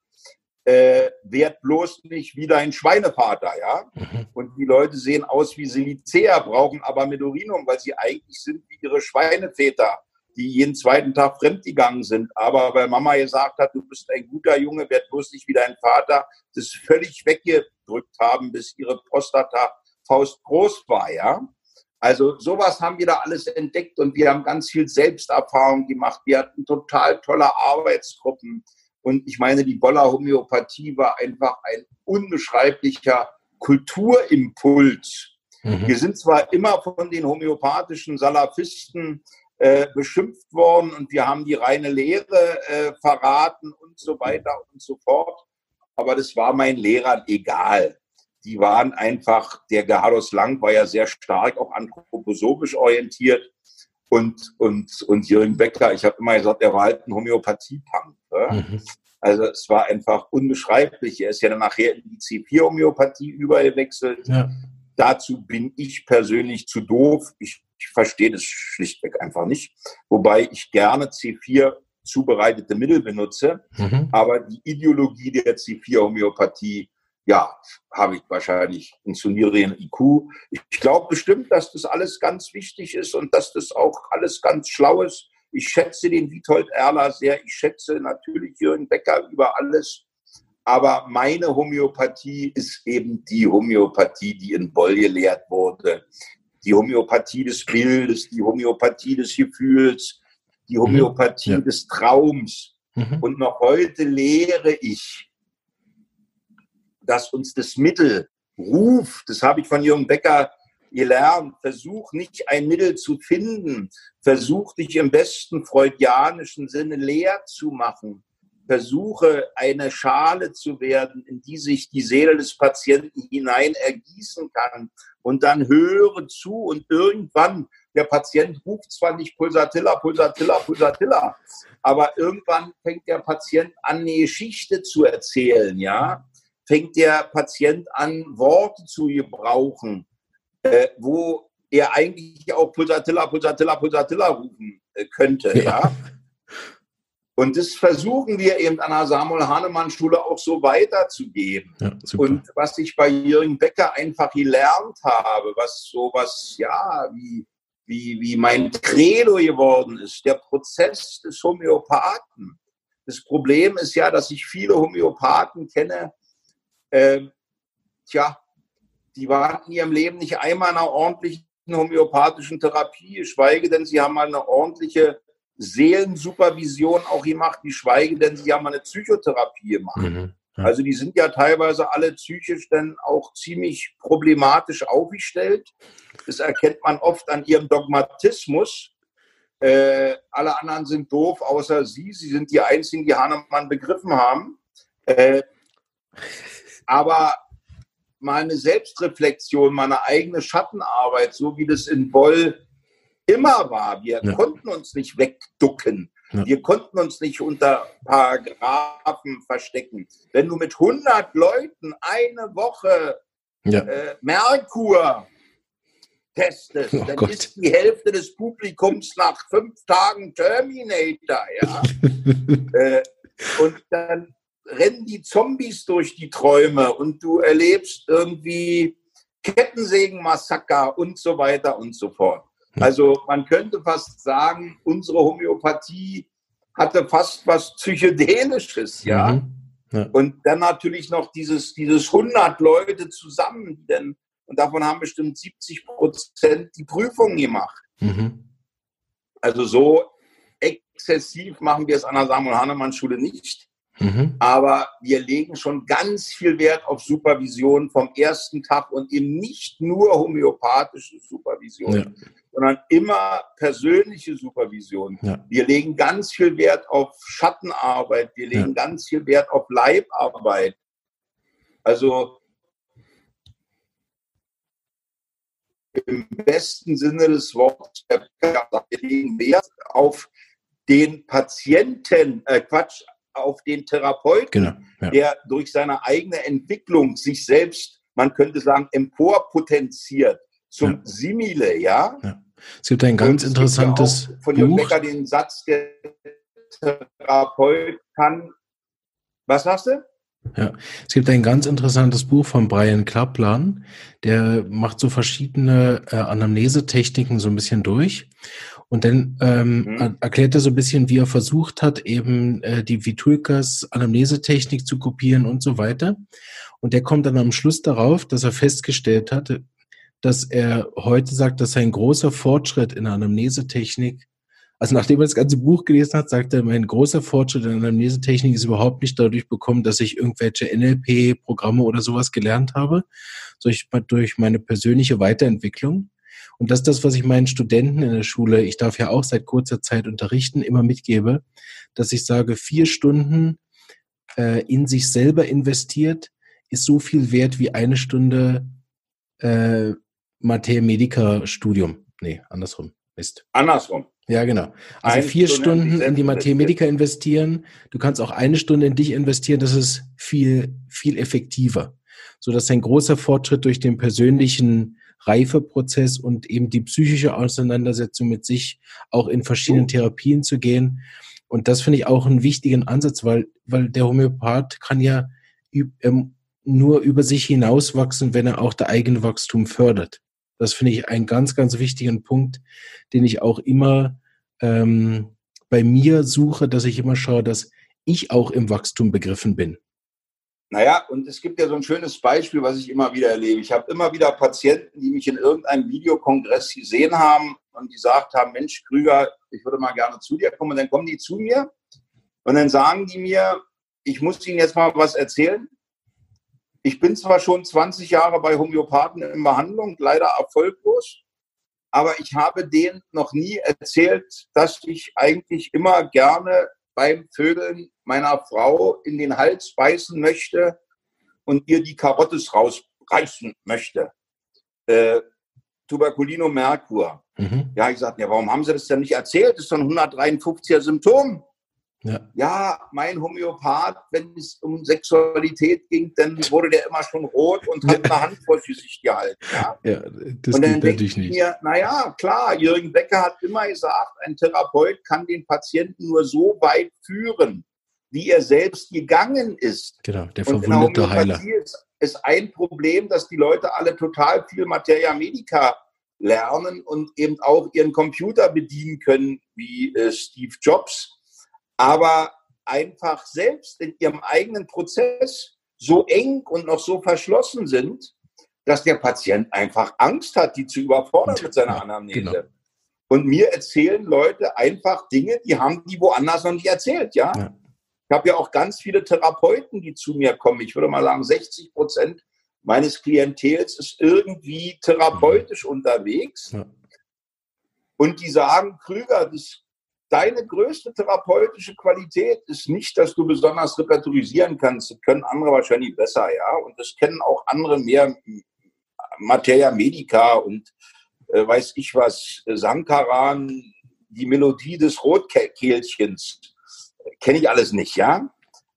äh, werd bloß nicht wie dein Schweinevater, ja. Mhm. Und die Leute sehen aus wie Silicea, brauchen aber Medurinum, weil sie eigentlich sind wie ihre Schweineväter, die jeden zweiten Tag fremdgegangen sind. Aber weil Mama gesagt hat, du bist ein guter Junge, werd bloß nicht wie dein Vater, das völlig weggedrückt haben, bis ihre Prostata Faust groß war, ja. Also sowas haben wir da alles entdeckt und wir haben ganz viel Selbsterfahrung gemacht. Wir hatten total tolle Arbeitsgruppen. Und ich meine, die Boller Homöopathie war einfach ein unbeschreiblicher Kulturimpuls. Mhm. Wir sind zwar immer von den homöopathischen Salafisten äh, beschimpft worden und wir haben die reine Lehre äh, verraten und so weiter und so fort. Aber das war meinen Lehrern egal. Die waren einfach, der Gerhardus Lang war ja sehr stark auch anthroposophisch orientiert und, und, und Jürgen Becker, ich habe immer gesagt, er war halt ein Homöopathie-Punk. Mhm. Also es war einfach unbeschreiblich. Er ist ja dann nachher in die C4-Homöopathie übergewechselt. Ja. Dazu bin ich persönlich zu doof. Ich, ich verstehe das schlichtweg einfach nicht. Wobei ich gerne C4 zubereitete Mittel benutze. Mhm. Aber die Ideologie der C4-Homöopathie ja, habe ich wahrscheinlich einen zu niedrigen IQ. Ich glaube bestimmt, dass das alles ganz wichtig ist und dass das auch alles ganz schlau ist. Ich schätze den Witold Erler sehr. Ich schätze natürlich Jürgen Becker über alles. Aber meine Homöopathie ist eben die Homöopathie, die in Boll gelehrt wurde. Die Homöopathie des Bildes, die Homöopathie des Gefühls, die mhm. Homöopathie ja. des Traums. Mhm. Und noch heute lehre ich dass uns das Mittel ruft, das habe ich von Jürgen Becker gelernt, versuch nicht ein Mittel zu finden, versuch dich im besten freudianischen Sinne leer zu machen, versuche eine Schale zu werden, in die sich die Seele des Patienten hinein ergießen kann und dann höre zu und irgendwann, der Patient ruft zwar nicht Pulsatilla, Pulsatilla, Pulsatilla, aber irgendwann fängt der Patient an, eine Geschichte zu erzählen, ja, fängt der Patient an, Worte zu gebrauchen, äh, wo er eigentlich auch Pulsatilla, Pulsatilla, Pulsatilla rufen äh, könnte. Ja. ja. Und das versuchen wir eben an der Samuel Hahnemann Schule auch so weiterzugeben. Ja, und was ich bei Jürgen Becker einfach gelernt habe, was sowas, ja, wie, wie, wie mein Credo geworden ist, der Prozess des Homöopathen. Das Problem ist ja, dass ich viele Homöopathen kenne, ähm, tja, die waren in ihrem Leben nicht einmal in einer ordentlichen homöopathischen Therapie, geschweige denn, sie haben mal eine ordentliche Seelensupervision auch gemacht, geschweige denn, sie haben eine Psychotherapie gemacht. Mhm. Also die sind ja teilweise alle psychisch dann auch ziemlich problematisch aufgestellt. Das erkennt man oft an ihrem Dogmatismus. Äh, alle anderen sind doof, außer Sie. Sie sind die Einzigen, die Hahnemann begriffen haben. Äh, aber meine Selbstreflexion, meine eigene Schattenarbeit, so wie das in Boll immer war. Wir ja. konnten uns nicht wegducken. Ja. Wir konnten uns nicht unter Paragraphen verstecken. Wenn du mit 100 Leuten eine Woche ja. äh, Merkur testest, oh dann Gott. ist die Hälfte des Publikums nach fünf Tagen Terminator. Ja? äh, und dann rennen die Zombies durch die Träume und du erlebst irgendwie Kettensägenmassaker und so weiter und so fort. Also man könnte fast sagen, unsere Homöopathie hatte fast was Psychedelisches, ja. Mhm. ja. Und dann natürlich noch dieses, dieses 100 Leute zusammen, denn, und davon haben bestimmt 70 Prozent die Prüfung gemacht. Mhm. Also so exzessiv machen wir es an der Samuel Hahnemann Schule nicht. Mhm. Aber wir legen schon ganz viel Wert auf Supervision vom ersten Tag und eben nicht nur homöopathische Supervision, ja. sondern immer persönliche Supervision. Ja. Wir legen ganz viel Wert auf Schattenarbeit, wir legen ja. ganz viel Wert auf Leibarbeit. Also im besten Sinne des Wortes, wir legen Wert auf den Patienten, äh Quatsch, auf den Therapeuten, genau, ja. der durch seine eigene Entwicklung sich selbst, man könnte sagen, emporpotenziert zum ja. Simile, ja? ja. Es gibt ein ganz Und interessantes von Jürgen Becker den Satz, der Therapeut kann, was sagst du? Ja, es gibt ein ganz interessantes Buch von Brian Kaplan, der macht so verschiedene äh, Anamnesetechniken so ein bisschen durch. Und dann ähm, mhm. erklärt er so ein bisschen, wie er versucht hat, eben äh, die Vitulkas Anamnesetechnik zu kopieren und so weiter. Und der kommt dann am Schluss darauf, dass er festgestellt hatte, dass er heute sagt, dass ein großer Fortschritt in der Anamnesetechnik, also nachdem er das ganze Buch gelesen hat, sagt er, mein großer Fortschritt in der Anamnesetechnik ist überhaupt nicht dadurch bekommen, dass ich irgendwelche NLP-Programme oder sowas gelernt habe, sondern durch meine persönliche Weiterentwicklung. Und das ist das, was ich meinen Studenten in der Schule, ich darf ja auch seit kurzer Zeit unterrichten, immer mitgebe, dass ich sage, vier Stunden äh, in sich selber investiert ist so viel wert wie eine Stunde äh, Materia Medica Studium. Nee, andersrum. Mist. Andersrum. Ja, genau. Also eine vier Stunde Stunden in die Materia Medica investieren. Du kannst auch eine Stunde in dich investieren. Das ist viel, viel effektiver. So dass ein großer Fortschritt durch den persönlichen Reifeprozess und eben die psychische Auseinandersetzung mit sich auch in verschiedenen oh. Therapien zu gehen. Und das finde ich auch einen wichtigen Ansatz, weil, weil der Homöopath kann ja ähm, nur über sich hinauswachsen, wenn er auch der eigene Wachstum fördert. Das finde ich einen ganz, ganz wichtigen Punkt, den ich auch immer ähm, bei mir suche, dass ich immer schaue, dass ich auch im Wachstum begriffen bin. Naja, und es gibt ja so ein schönes Beispiel, was ich immer wieder erlebe. Ich habe immer wieder Patienten, die mich in irgendeinem Videokongress gesehen haben und die gesagt haben, Mensch, Krüger, ich würde mal gerne zu dir kommen. Und dann kommen die zu mir und dann sagen die mir, ich muss Ihnen jetzt mal was erzählen. Ich bin zwar schon 20 Jahre bei Homöopathen in Behandlung, leider erfolglos, aber ich habe denen noch nie erzählt, dass ich eigentlich immer gerne beim Vögeln meiner Frau in den Hals beißen möchte und ihr die Karottes rausreißen möchte. Äh, Tuberculino Merkur. Mhm. Ja, ich sagte, ja, warum haben Sie das denn nicht erzählt? Das ist doch ein 153er Symptom. Ja. ja, mein Homöopath, wenn es um Sexualität ging, dann wurde der immer schon rot und hat eine Hand vor Gesicht gehalten. Ja, ja das und dann denke ich nicht. mir, naja, klar, Jürgen Becker hat immer gesagt, ein Therapeut kann den Patienten nur so weit führen, wie er selbst gegangen ist. Genau, der verwundete Heiler. Ist, ist ein Problem, dass die Leute alle total viel Materia Medica lernen und eben auch ihren Computer bedienen können, wie äh, Steve Jobs aber einfach selbst in ihrem eigenen Prozess so eng und noch so verschlossen sind, dass der Patient einfach Angst hat, die zu überfordern mit seiner Anamnese. Genau. Und mir erzählen Leute einfach Dinge, die haben die woanders noch nicht erzählt, ja. ja. Ich habe ja auch ganz viele Therapeuten, die zu mir kommen. Ich würde mal sagen, 60 Prozent meines Klientels ist irgendwie therapeutisch mhm. unterwegs. Ja. Und die sagen, Krüger, das, deine größte therapeutische Qualität ist nicht, dass du besonders repertorisieren kannst. Das können andere wahrscheinlich besser, ja. Und das kennen auch andere mehr Materia Medica und äh, weiß ich was, Sankaran, die Melodie des Rotkehlchens. Kenne ich alles nicht, ja.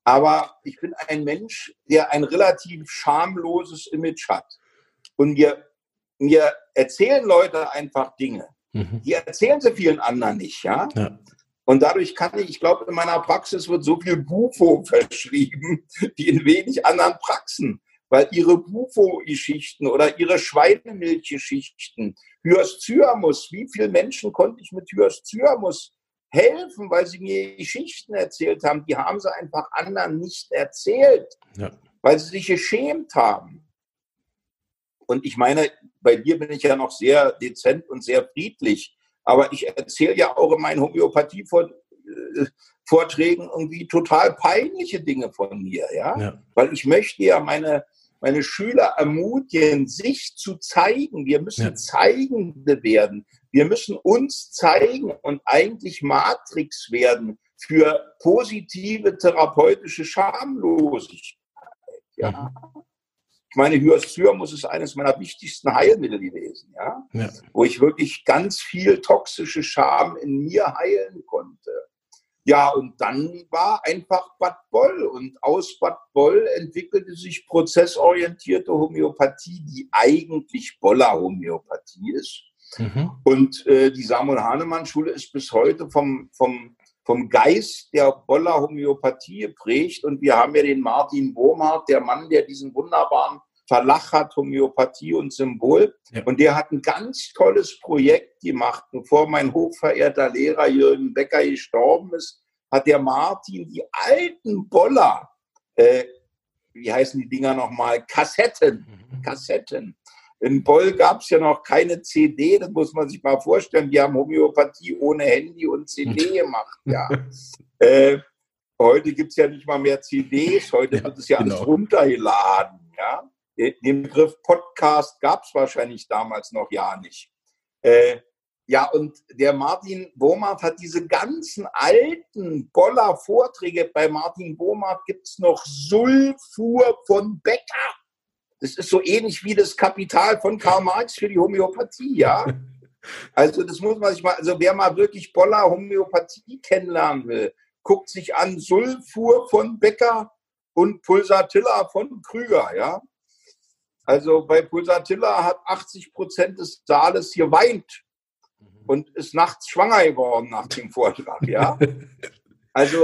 Aber ich bin ein Mensch, der ein relativ schamloses Image hat. Und mir, mir erzählen Leute einfach Dinge. Mhm. Die erzählen sie vielen anderen nicht, ja? ja. Und dadurch kann ich, ich glaube, in meiner Praxis wird so viel Bufo verschrieben, wie in wenig anderen Praxen. Weil ihre Bufo-Geschichten oder ihre Schweinemilchgeschichten, Hyoscyamus, wie viele Menschen konnte ich mit Hyoscyamus helfen, weil sie mir Geschichten erzählt haben, die haben sie einfach anderen nicht erzählt, ja. weil sie sich geschämt haben. Und ich meine, bei dir bin ich ja noch sehr dezent und sehr friedlich, aber ich erzähle ja auch in meinen Homöopathie-Vorträgen irgendwie total peinliche Dinge von mir, ja? ja. Weil ich möchte ja meine, meine Schüler ermutigen, sich zu zeigen. Wir müssen ja. Zeigende werden. Wir müssen uns zeigen und eigentlich Matrix werden für positive therapeutische Schamlosigkeit. Ja. Mhm. Ich meine, Hyoscyamus ist eines meiner wichtigsten Heilmittel gewesen, ja? ja? Wo ich wirklich ganz viel toxische Scham in mir heilen konnte. Ja, und dann war einfach Bad Boll und aus Bad Boll entwickelte sich prozessorientierte Homöopathie, die eigentlich Boller Homöopathie ist. Mhm. Und äh, die Samuel Hahnemann-Schule ist bis heute vom, vom, vom Geist der Boller Homöopathie geprägt. Und wir haben ja den Martin Bohmhardt, der Mann, der diesen wunderbaren Verlag hat, Homöopathie und Symbol. Ja. Und der hat ein ganz tolles Projekt gemacht. Bevor mein hochverehrter Lehrer Jürgen Becker gestorben ist, hat der Martin die alten Boller, äh, wie heißen die Dinger nochmal, Kassetten, mhm. Kassetten, in Boll gab es ja noch keine CD, das muss man sich mal vorstellen. Die haben Homöopathie ohne Handy und CD gemacht. Ja. äh, heute gibt es ja nicht mal mehr CDs, heute ja, wird es ja genau. alles runtergeladen. Ja. Den Begriff Podcast gab es wahrscheinlich damals noch ja nicht. Äh, ja, und der Martin Bohmart hat diese ganzen alten Boller-Vorträge. Bei Martin Bohmart gibt es noch Sulfur von Becker. Das ist so ähnlich wie das Kapital von Karl Marx für die Homöopathie, ja. Also das muss man sich mal, also wer mal wirklich Boller Homöopathie kennenlernen will, guckt sich an Sulfur von Becker und Pulsatilla von Krüger, ja. Also bei Pulsatilla hat 80 Prozent des Saales geweint und ist nachts schwanger geworden nach dem Vortrag, ja. Also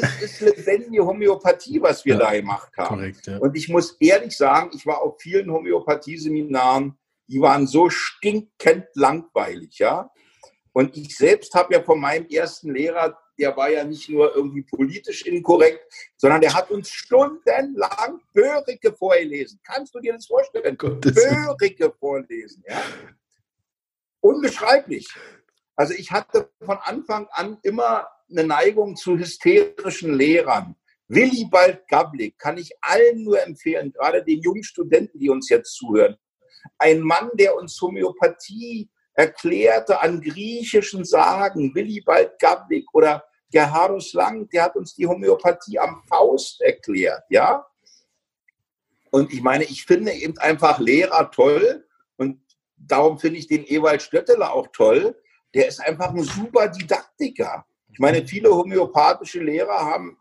das ist lebendige Homöopathie, was wir ja, da gemacht haben. Korrekt, ja. Und ich muss ehrlich sagen, ich war auf vielen Homöopathie-Seminaren, die waren so stinkend langweilig, ja. Und ich selbst habe ja von meinem ersten Lehrer, der war ja nicht nur irgendwie politisch inkorrekt, sondern der hat uns stundenlang Börige vorgelesen. Kannst du dir das vorstellen? Börige vorlesen, ja. Unbeschreiblich. Also ich hatte von Anfang an immer eine Neigung zu hysterischen Lehrern. Willibald Gablik kann ich allen nur empfehlen, gerade den jungen Studenten, die uns jetzt zuhören. Ein Mann, der uns Homöopathie erklärte an griechischen Sagen, Willibald Gablik oder Gerhardus Lang, der hat uns die Homöopathie am Faust erklärt, ja. Und ich meine, ich finde eben einfach Lehrer toll und darum finde ich den Ewald Stötteler auch toll. Der ist einfach ein super Didaktiker. Ich meine, viele homöopathische Lehrer haben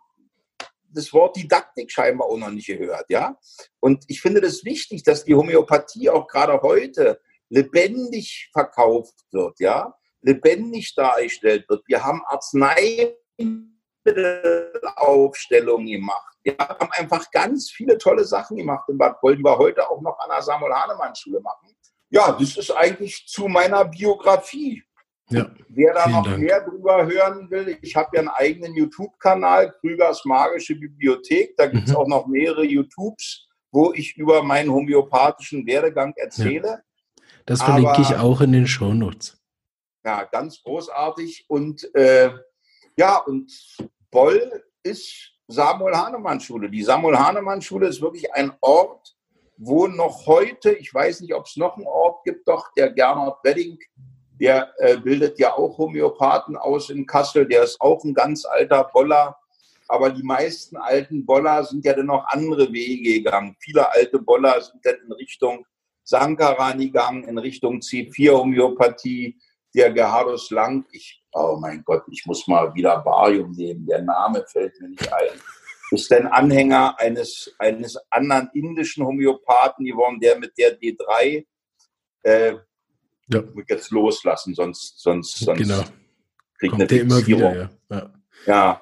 das Wort Didaktik scheinbar auch noch nicht gehört, ja. Und ich finde das wichtig, dass die Homöopathie auch gerade heute lebendig verkauft wird, ja, lebendig dargestellt wird. Wir haben Arzneimittelaufstellungen gemacht. Wir haben einfach ganz viele tolle Sachen gemacht in Bad Wollen, wir heute auch noch an der Samuel Hahnemann Schule machen. Ja, das ist eigentlich zu meiner Biografie. Ja, Wer da noch Dank. mehr drüber hören will, ich habe ja einen eigenen YouTube-Kanal, Krügers Magische Bibliothek. Da gibt es mhm. auch noch mehrere YouTubes, wo ich über meinen homöopathischen Werdegang erzähle. Ja. Das verlinke Aber, ich auch in den Shownotes. Ja, ganz großartig. Und äh, ja, und Boll ist Samuel Hahnemann Schule. Die Samuel Hahnemann Schule ist wirklich ein Ort, wo noch heute, ich weiß nicht, ob es noch einen Ort gibt, doch der Gernot Wedding der äh, bildet ja auch Homöopathen aus in Kassel. Der ist auch ein ganz alter Boller. Aber die meisten alten Boller sind ja dann noch andere Wege gegangen. Viele alte Boller sind dann in Richtung Sankaran gegangen, in Richtung C4-Homöopathie. Der Gerhardus Lang, ich, oh mein Gott, ich muss mal wieder Barium nehmen. Der Name fällt mir nicht ein. Ist ein Anhänger eines, eines anderen indischen Homöopathen geworden, der mit der D3 äh, ja. jetzt loslassen, sonst, sonst, sonst genau. kriegt Kommt eine immer wieder, ja. Ja, ja.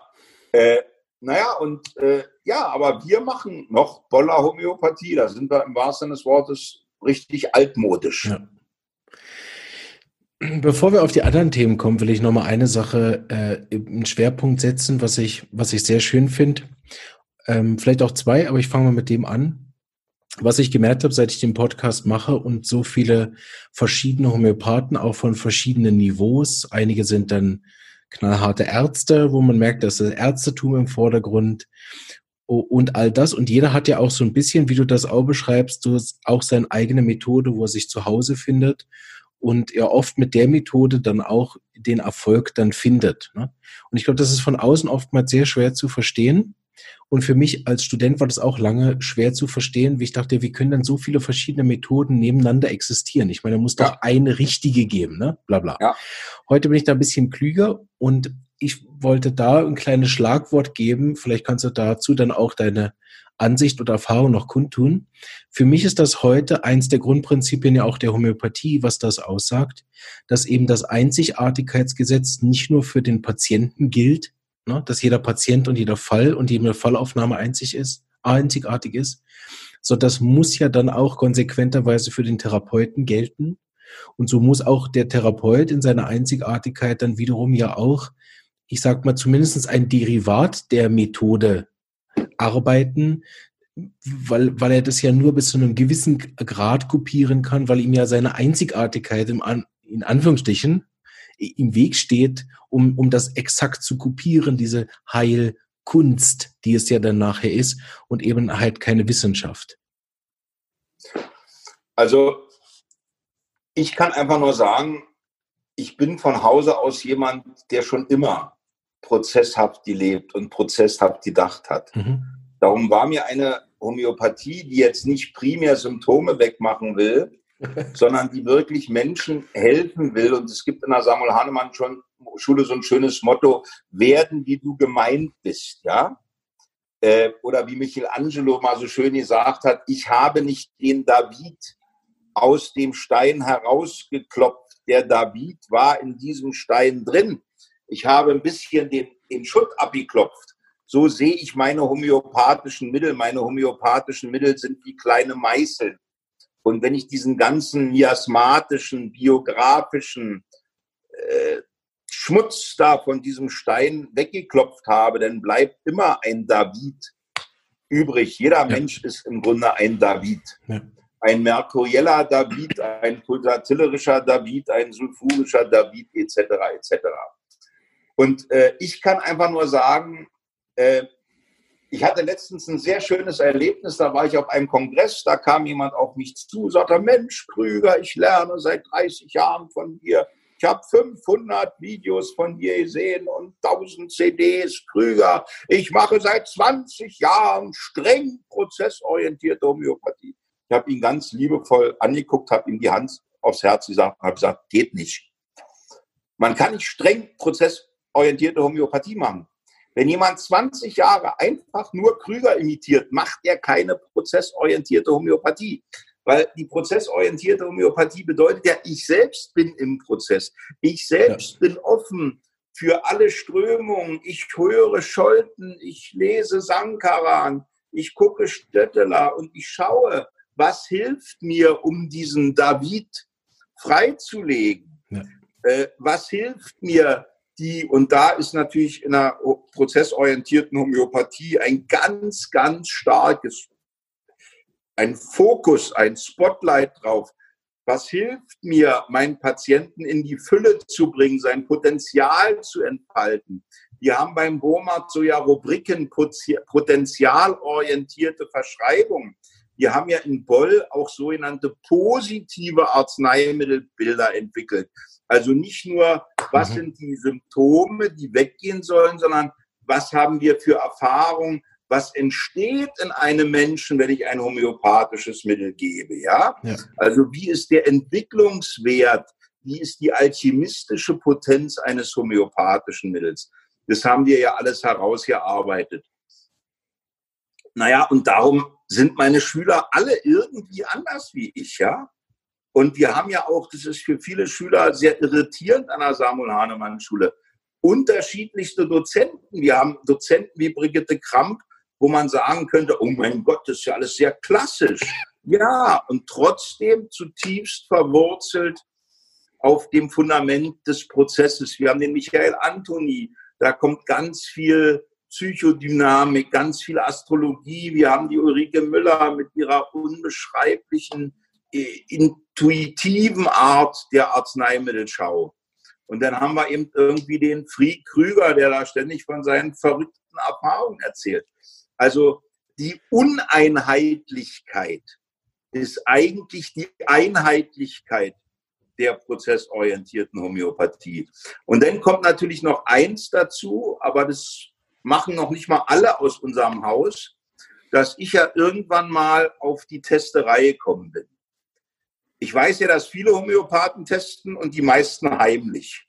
Äh, naja, und äh, ja, aber wir machen noch Boller-Homöopathie. Da sind wir im wahrsten Sinne des Wortes richtig altmodisch. Ja. Bevor wir auf die anderen Themen kommen, will ich noch mal eine Sache äh, einen Schwerpunkt setzen, was ich, was ich sehr schön finde. Ähm, vielleicht auch zwei, aber ich fange mal mit dem an was ich gemerkt habe, seit ich den Podcast mache und so viele verschiedene Homöopathen, auch von verschiedenen Niveaus. Einige sind dann knallharte Ärzte, wo man merkt, dass das Ärztetum im Vordergrund und all das. Und jeder hat ja auch so ein bisschen, wie du das auch beschreibst, du auch seine eigene Methode, wo er sich zu Hause findet und er oft mit der Methode dann auch den Erfolg dann findet. Ne? Und ich glaube, das ist von außen oftmals sehr schwer zu verstehen. Und für mich als Student war das auch lange schwer zu verstehen, wie ich dachte, wie können dann so viele verschiedene Methoden nebeneinander existieren? Ich meine, da muss ja. doch eine richtige geben, ne? Bla bla. Ja. Heute bin ich da ein bisschen klüger und ich wollte da ein kleines Schlagwort geben. Vielleicht kannst du dazu dann auch deine Ansicht oder Erfahrung noch kundtun. Für mich ist das heute eins der Grundprinzipien ja auch der Homöopathie, was das aussagt, dass eben das Einzigartigkeitsgesetz nicht nur für den Patienten gilt, ne, dass jeder Patient und jeder Fall und jede Fallaufnahme einzig ist, einzigartig ist. So, das muss ja dann auch konsequenterweise für den Therapeuten gelten. Und so muss auch der Therapeut in seiner Einzigartigkeit dann wiederum ja auch, ich sag mal, zumindestens ein Derivat der Methode arbeiten, weil, weil er das ja nur bis zu einem gewissen Grad kopieren kann, weil ihm ja seine Einzigartigkeit im An, in Anführungsstrichen im Weg steht, um, um das exakt zu kopieren, diese Heilkunst, die es ja dann nachher ist und eben halt keine Wissenschaft. Also ich kann einfach nur sagen, ich bin von Hause aus jemand, der schon immer prozesshaft gelebt und prozesshaft gedacht hat. Mhm. Darum war mir eine Homöopathie, die jetzt nicht primär Symptome wegmachen will, sondern die wirklich Menschen helfen will. Und es gibt in der Samuel Hahnemann schon Schule so ein schönes Motto, werden wie du gemeint bist, ja? Äh, oder wie Michelangelo mal so schön gesagt hat, ich habe nicht den David aus dem Stein herausgeklopft. Der David war in diesem Stein drin. Ich habe ein bisschen den, den Schutt abgeklopft. So sehe ich meine homöopathischen Mittel. Meine homöopathischen Mittel sind wie kleine Meißel. Und wenn ich diesen ganzen miasmatischen, biografischen äh, Schmutz da von diesem Stein weggeklopft habe, dann bleibt immer ein David übrig. Jeder ja. Mensch ist im Grunde ein David. Ja. Ein merkurieller David, ein pulsatillerischer David, ein sulfurischer David, etc. etc. Und äh, ich kann einfach nur sagen, äh, ich hatte letztens ein sehr schönes Erlebnis, da war ich auf einem Kongress, da kam jemand auf mich zu, sagte, Mensch, Krüger, ich lerne seit 30 Jahren von dir. Ich habe 500 Videos von dir gesehen und 1000 CDs, Krüger. Ich mache seit 20 Jahren streng prozessorientierte Homöopathie. Ich habe ihn ganz liebevoll angeguckt, habe ihm die Hand aufs Herz gesagt und habe gesagt, geht nicht. Man kann nicht streng prozessorientierte Homöopathie machen. Wenn jemand 20 Jahre einfach nur Krüger imitiert, macht er keine prozessorientierte Homöopathie. Weil die prozessorientierte Homöopathie bedeutet ja, ich selbst bin im Prozess. Ich selbst ja. bin offen für alle Strömungen. Ich höre Scholten, ich lese Sankaran, ich gucke Stötteler und ich schaue, was hilft mir, um diesen David freizulegen? Ja. Äh, was hilft mir, die, und da ist natürlich in einer prozessorientierten Homöopathie ein ganz, ganz starkes, ein Fokus, ein Spotlight drauf. Was hilft mir, meinen Patienten in die Fülle zu bringen, sein Potenzial zu entfalten? Wir haben beim BOMAT so ja Rubriken potenzialorientierte Verschreibung. wir haben ja in Boll auch sogenannte positive Arzneimittelbilder entwickelt. Also nicht nur, was mhm. sind die Symptome, die weggehen sollen, sondern was haben wir für Erfahrungen, was entsteht in einem Menschen, wenn ich ein homöopathisches Mittel gebe, ja? ja? Also wie ist der Entwicklungswert, wie ist die alchemistische Potenz eines homöopathischen Mittels? Das haben wir ja alles herausgearbeitet. Naja, und darum sind meine Schüler alle irgendwie anders wie ich, ja. Und wir haben ja auch, das ist für viele Schüler sehr irritierend an der Samuel Hahnemann Schule, unterschiedlichste Dozenten. Wir haben Dozenten wie Brigitte Kramp, wo man sagen könnte, oh mein Gott, das ist ja alles sehr klassisch. Ja, und trotzdem zutiefst verwurzelt auf dem Fundament des Prozesses. Wir haben den Michael Antoni, da kommt ganz viel Psychodynamik, ganz viel Astrologie. Wir haben die Ulrike Müller mit ihrer unbeschreiblichen, intuitiven Art der Arzneimittelschau. Und dann haben wir eben irgendwie den Fried Krüger, der da ständig von seinen verrückten Erfahrungen erzählt. Also die Uneinheitlichkeit ist eigentlich die Einheitlichkeit der prozessorientierten Homöopathie. Und dann kommt natürlich noch eins dazu, aber das machen noch nicht mal alle aus unserem Haus, dass ich ja irgendwann mal auf die Testerei gekommen bin. Ich weiß ja, dass viele Homöopathen testen und die meisten heimlich,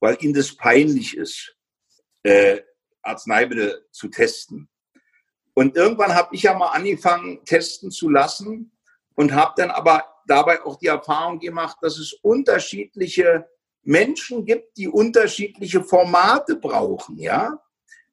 weil ihnen das peinlich ist, äh, Arzneimittel zu testen. Und irgendwann habe ich ja mal angefangen, testen zu lassen und habe dann aber dabei auch die Erfahrung gemacht, dass es unterschiedliche Menschen gibt, die unterschiedliche Formate brauchen, ja.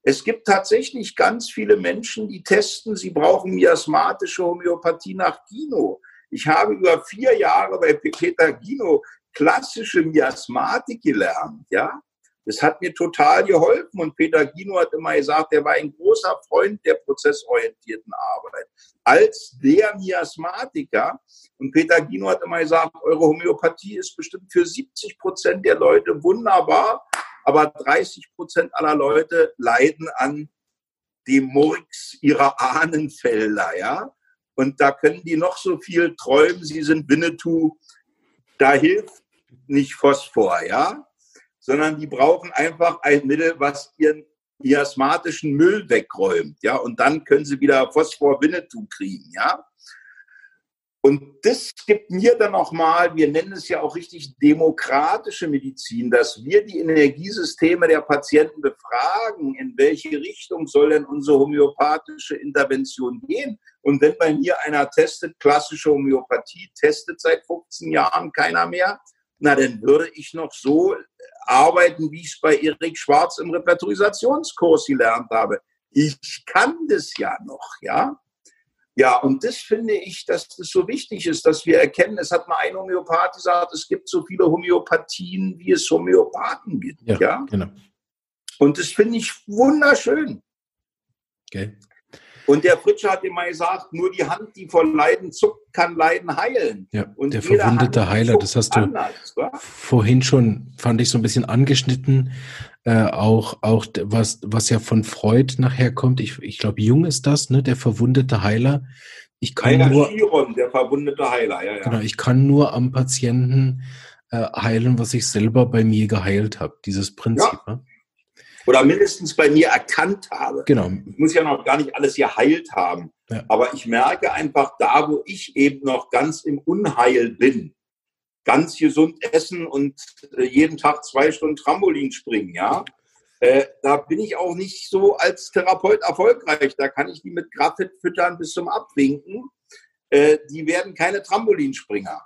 Es gibt tatsächlich ganz viele Menschen, die testen, sie brauchen miasmatische Homöopathie nach Gino. Ich habe über vier Jahre bei Peter Gino klassische Miasmatik gelernt, ja. Das hat mir total geholfen und Peter Gino hat immer gesagt, er war ein großer Freund der prozessorientierten Arbeit. Als der Miasmatiker und Peter Gino hat immer gesagt, eure Homöopathie ist bestimmt für 70 Prozent der Leute wunderbar, aber 30 Prozent aller Leute leiden an dem Murks ihrer Ahnenfelder, ja. Und da können die noch so viel träumen, sie sind Winnetou, da hilft nicht Phosphor, ja, sondern die brauchen einfach ein Mittel, was ihren miasmatischen Müll wegräumt, ja, und dann können sie wieder Phosphor Winnetou kriegen, ja. Und das gibt mir dann nochmal, wir nennen es ja auch richtig demokratische Medizin, dass wir die Energiesysteme der Patienten befragen, in welche Richtung soll denn unsere homöopathische Intervention gehen. Und wenn bei mir einer testet, klassische Homöopathie, testet seit 15 Jahren keiner mehr, na, dann würde ich noch so arbeiten, wie ich es bei Erik Schwarz im Repertorisationskurs gelernt habe. Ich kann das ja noch, ja. Ja, und das finde ich, dass das so wichtig ist, dass wir erkennen, es hat mal ein Homöopath gesagt, es gibt so viele Homöopathien, wie es Homöopathen gibt. Ja, ja? genau. Und das finde ich wunderschön. Okay. Und der Fritsche hat immer gesagt, nur die Hand, die vor Leiden zuckt, kann Leiden heilen. Ja, und der verwundete Hand Heiler, das hast du anders, vorhin schon, fand ich so ein bisschen angeschnitten, äh, auch, auch was, was ja von Freud nachher kommt. Ich, ich glaube, Jung ist das, ne, der verwundete Heiler. Ich kann Heiler nur, Chiron, der verwundete Heiler, ja, ja. Genau, ich kann nur am Patienten äh, heilen, was ich selber bei mir geheilt habe. Dieses Prinzip. Ja. Ne? Oder mindestens bei mir erkannt habe. Genau. Ich muss ja noch gar nicht alles geheilt haben. Ja. Aber ich merke einfach da, wo ich eben noch ganz im Unheil bin, ganz gesund essen und äh, jeden Tag zwei Stunden Trampolin springen, ja. Äh, da bin ich auch nicht so als Therapeut erfolgreich. Da kann ich die mit Grafit füttern bis zum Abwinken. Äh, die werden keine Trampolinspringer.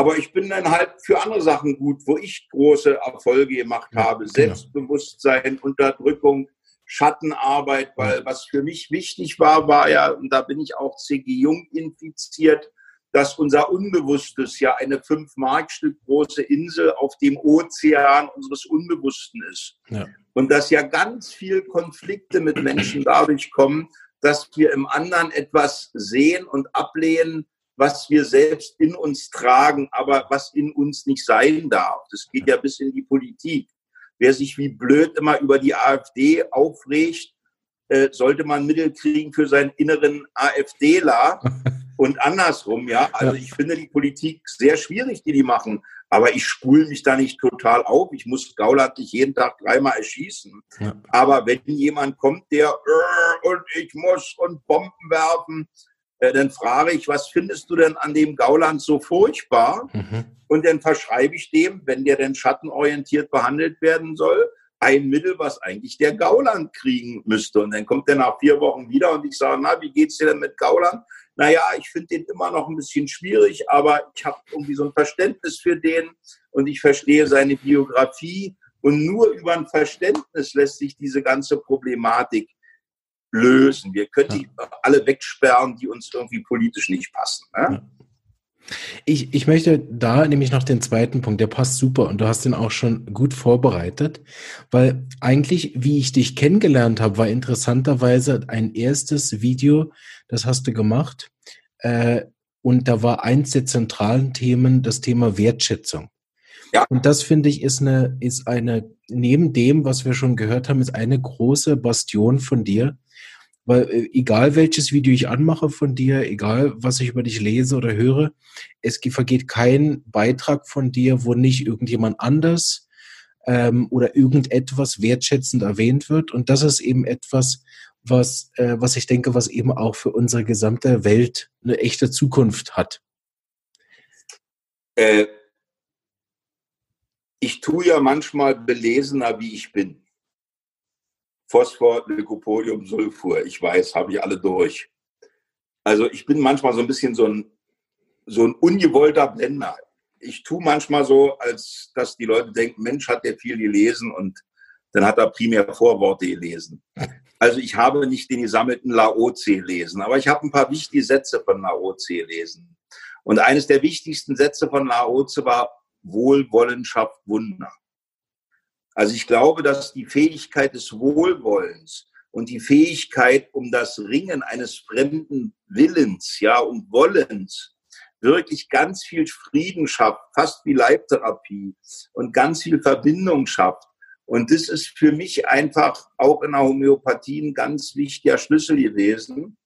Aber ich bin dann halt für andere Sachen gut, wo ich große Erfolge gemacht habe. Genau. Selbstbewusstsein, Unterdrückung, Schattenarbeit, weil was für mich wichtig war, war ja, und da bin ich auch C.G. Jung infiziert, dass unser Unbewusstes ja eine fünf Markstück große Insel auf dem Ozean unseres Unbewussten ist. Ja. Und dass ja ganz viel Konflikte mit Menschen dadurch kommen, dass wir im anderen etwas sehen und ablehnen, was wir selbst in uns tragen, aber was in uns nicht sein darf. Das geht ja bis in die Politik. Wer sich wie blöd immer über die AfD aufregt, äh, sollte man Mittel kriegen für seinen inneren AfDler Und andersrum, ja. Also ich finde die Politik sehr schwierig, die die machen. Aber ich spule mich da nicht total auf. Ich muss Gauland nicht jeden Tag dreimal erschießen. Ja. Aber wenn jemand kommt, der äh, und ich muss und Bomben werfen, äh, dann frage ich, was findest du denn an dem Gauland so furchtbar? Mhm. Und dann verschreibe ich dem, wenn der denn schattenorientiert behandelt werden soll, ein Mittel, was eigentlich der Gauland kriegen müsste. Und dann kommt er nach vier Wochen wieder und ich sage, na, wie geht's dir denn mit Gauland? Naja, ich finde den immer noch ein bisschen schwierig, aber ich habe irgendwie so ein Verständnis für den und ich verstehe seine Biografie. Und nur über ein Verständnis lässt sich diese ganze Problematik lösen. Wir können die alle wegsperren, die uns irgendwie politisch nicht passen. Ne? Ich, ich möchte da nämlich noch den zweiten Punkt, der passt super und du hast den auch schon gut vorbereitet, weil eigentlich, wie ich dich kennengelernt habe, war interessanterweise ein erstes Video, das hast du gemacht äh, und da war eins der zentralen Themen das Thema Wertschätzung. Ja. Und das finde ich ist eine, ist eine, neben dem, was wir schon gehört haben, ist eine große Bastion von dir, weil äh, egal welches Video ich anmache von dir, egal was ich über dich lese oder höre, es vergeht kein Beitrag von dir, wo nicht irgendjemand anders ähm, oder irgendetwas wertschätzend erwähnt wird. Und das ist eben etwas, was, äh, was ich denke, was eben auch für unsere gesamte Welt eine echte Zukunft hat. Äh, ich tue ja manchmal belesener, wie ich bin. Phosphor, Lycopodium, Sulfur. Ich weiß, habe ich alle durch. Also ich bin manchmal so ein bisschen so ein, so ein ungewollter Blender. Ich tue manchmal so, als dass die Leute denken, Mensch, hat der viel gelesen und dann hat er primär Vorworte gelesen. Also ich habe nicht den gesammelten Laozi gelesen, aber ich habe ein paar wichtige Sätze von Laozi gelesen. Und eines der wichtigsten Sätze von Laozi war Wohlwollen schafft Wunder. Also ich glaube, dass die Fähigkeit des Wohlwollens und die Fähigkeit, um das Ringen eines fremden Willens, ja, und Wollens, wirklich ganz viel Frieden schafft, fast wie Leibtherapie und ganz viel Verbindung schafft. Und das ist für mich einfach auch in der Homöopathie ein ganz wichtiger Schlüssel gewesen.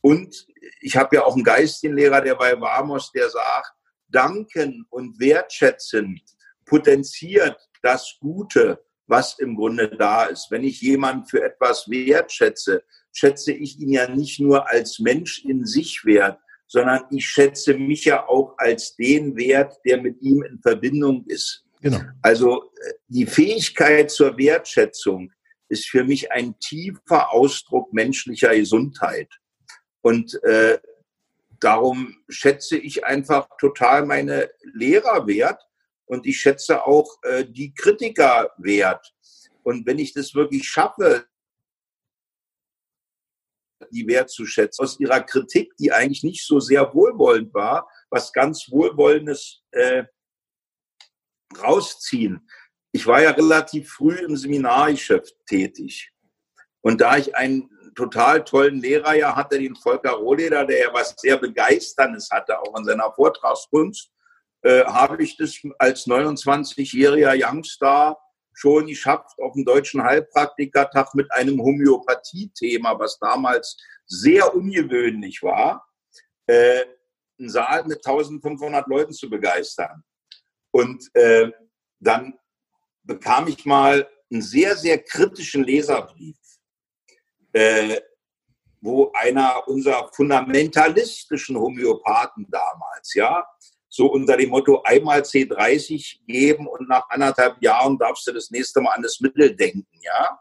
Und ich habe ja auch einen Geistigenlehrer, der bei Vamos, der sagt, danken und wertschätzen potenziert das Gute, was im Grunde da ist. Wenn ich jemanden für etwas wertschätze, schätze ich ihn ja nicht nur als Mensch in sich wert, sondern ich schätze mich ja auch als den Wert, der mit ihm in Verbindung ist. Genau. Also äh, die Fähigkeit zur Wertschätzung ist für mich ein tiefer Ausdruck menschlicher Gesundheit. Und äh, darum schätze ich einfach total meine Lehrer wert und ich schätze auch äh, die Kritiker wert. Und wenn ich das wirklich schaffe, die wertzuschätzen, aus ihrer Kritik, die eigentlich nicht so sehr wohlwollend war, was ganz Wohlwollendes äh, rausziehen. Ich war ja relativ früh im Seminargeschäft tätig. Und da ich einen total tollen Lehrer ja hatte, den Volker Rohleder, der ja was sehr Begeisterndes hatte, auch in seiner Vortragskunst, äh, habe ich das als 29-jähriger Youngstar schon geschafft auf dem deutschen Heilpraktikertag mit einem Homöopathie-Thema, was damals sehr ungewöhnlich war, äh, einen Saal mit 1500 Leuten zu begeistern. Und äh, dann bekam ich mal einen sehr, sehr kritischen Leserbrief, äh, wo einer unserer fundamentalistischen Homöopathen damals, ja, so unter dem Motto einmal C30 geben und nach anderthalb Jahren darfst du das nächste Mal an das Mittel denken, ja.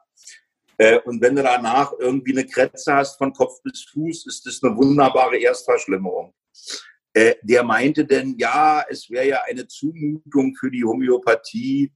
Äh, und wenn du danach irgendwie eine Kretze hast von Kopf bis Fuß, ist das eine wunderbare Erstverschlimmerung. Äh, der meinte denn, ja, es wäre ja eine Zumutung für die Homöopathie,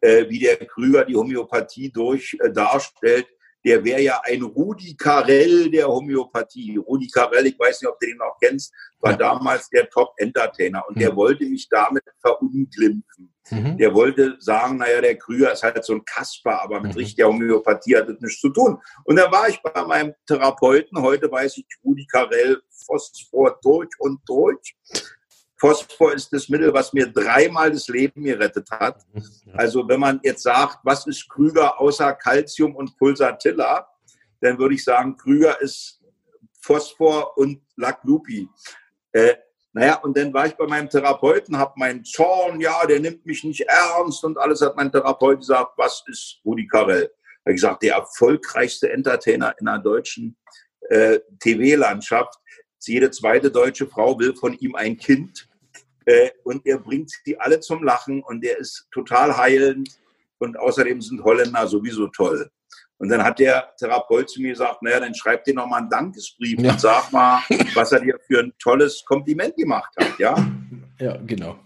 äh, wie der Krüger die Homöopathie durch darstellt, der wäre ja ein Rudi Carell der Homöopathie. Rudi Carell, ich weiß nicht, ob du den noch kennst, war ja. damals der Top-Entertainer und mhm. der wollte mich damit verunglimpfen. Mhm. Der wollte sagen, naja, der Krüger ist halt so ein Kasper, aber mit mhm. richtiger Homöopathie hat das nichts zu tun. Und da war ich bei meinem Therapeuten, heute weiß ich, Rudi Carell, Phosphor durch und durch. Phosphor ist das Mittel, was mir dreimal das Leben gerettet hat. Mhm, also wenn man jetzt sagt, was ist Krüger außer Calcium und Pulsatilla, dann würde ich sagen, Krüger ist Phosphor und Laclupi. Äh, naja, und dann war ich bei meinem Therapeuten, habe meinen Zorn, ja, der nimmt mich nicht ernst und alles hat mein Therapeut gesagt, was ist Rudi Carell? Er gesagt, der erfolgreichste Entertainer in der deutschen äh, TV-Landschaft. Jede zweite deutsche Frau will von ihm ein Kind. Äh, und er bringt sie alle zum Lachen und er ist total heilend. Und außerdem sind Holländer sowieso toll. Und dann hat der Therapeut zu mir gesagt, naja, dann schreib dir noch mal einen Dankesbrief ja. und sag mal, was er dir für ein tolles Kompliment gemacht hat, ja? Ja, genau.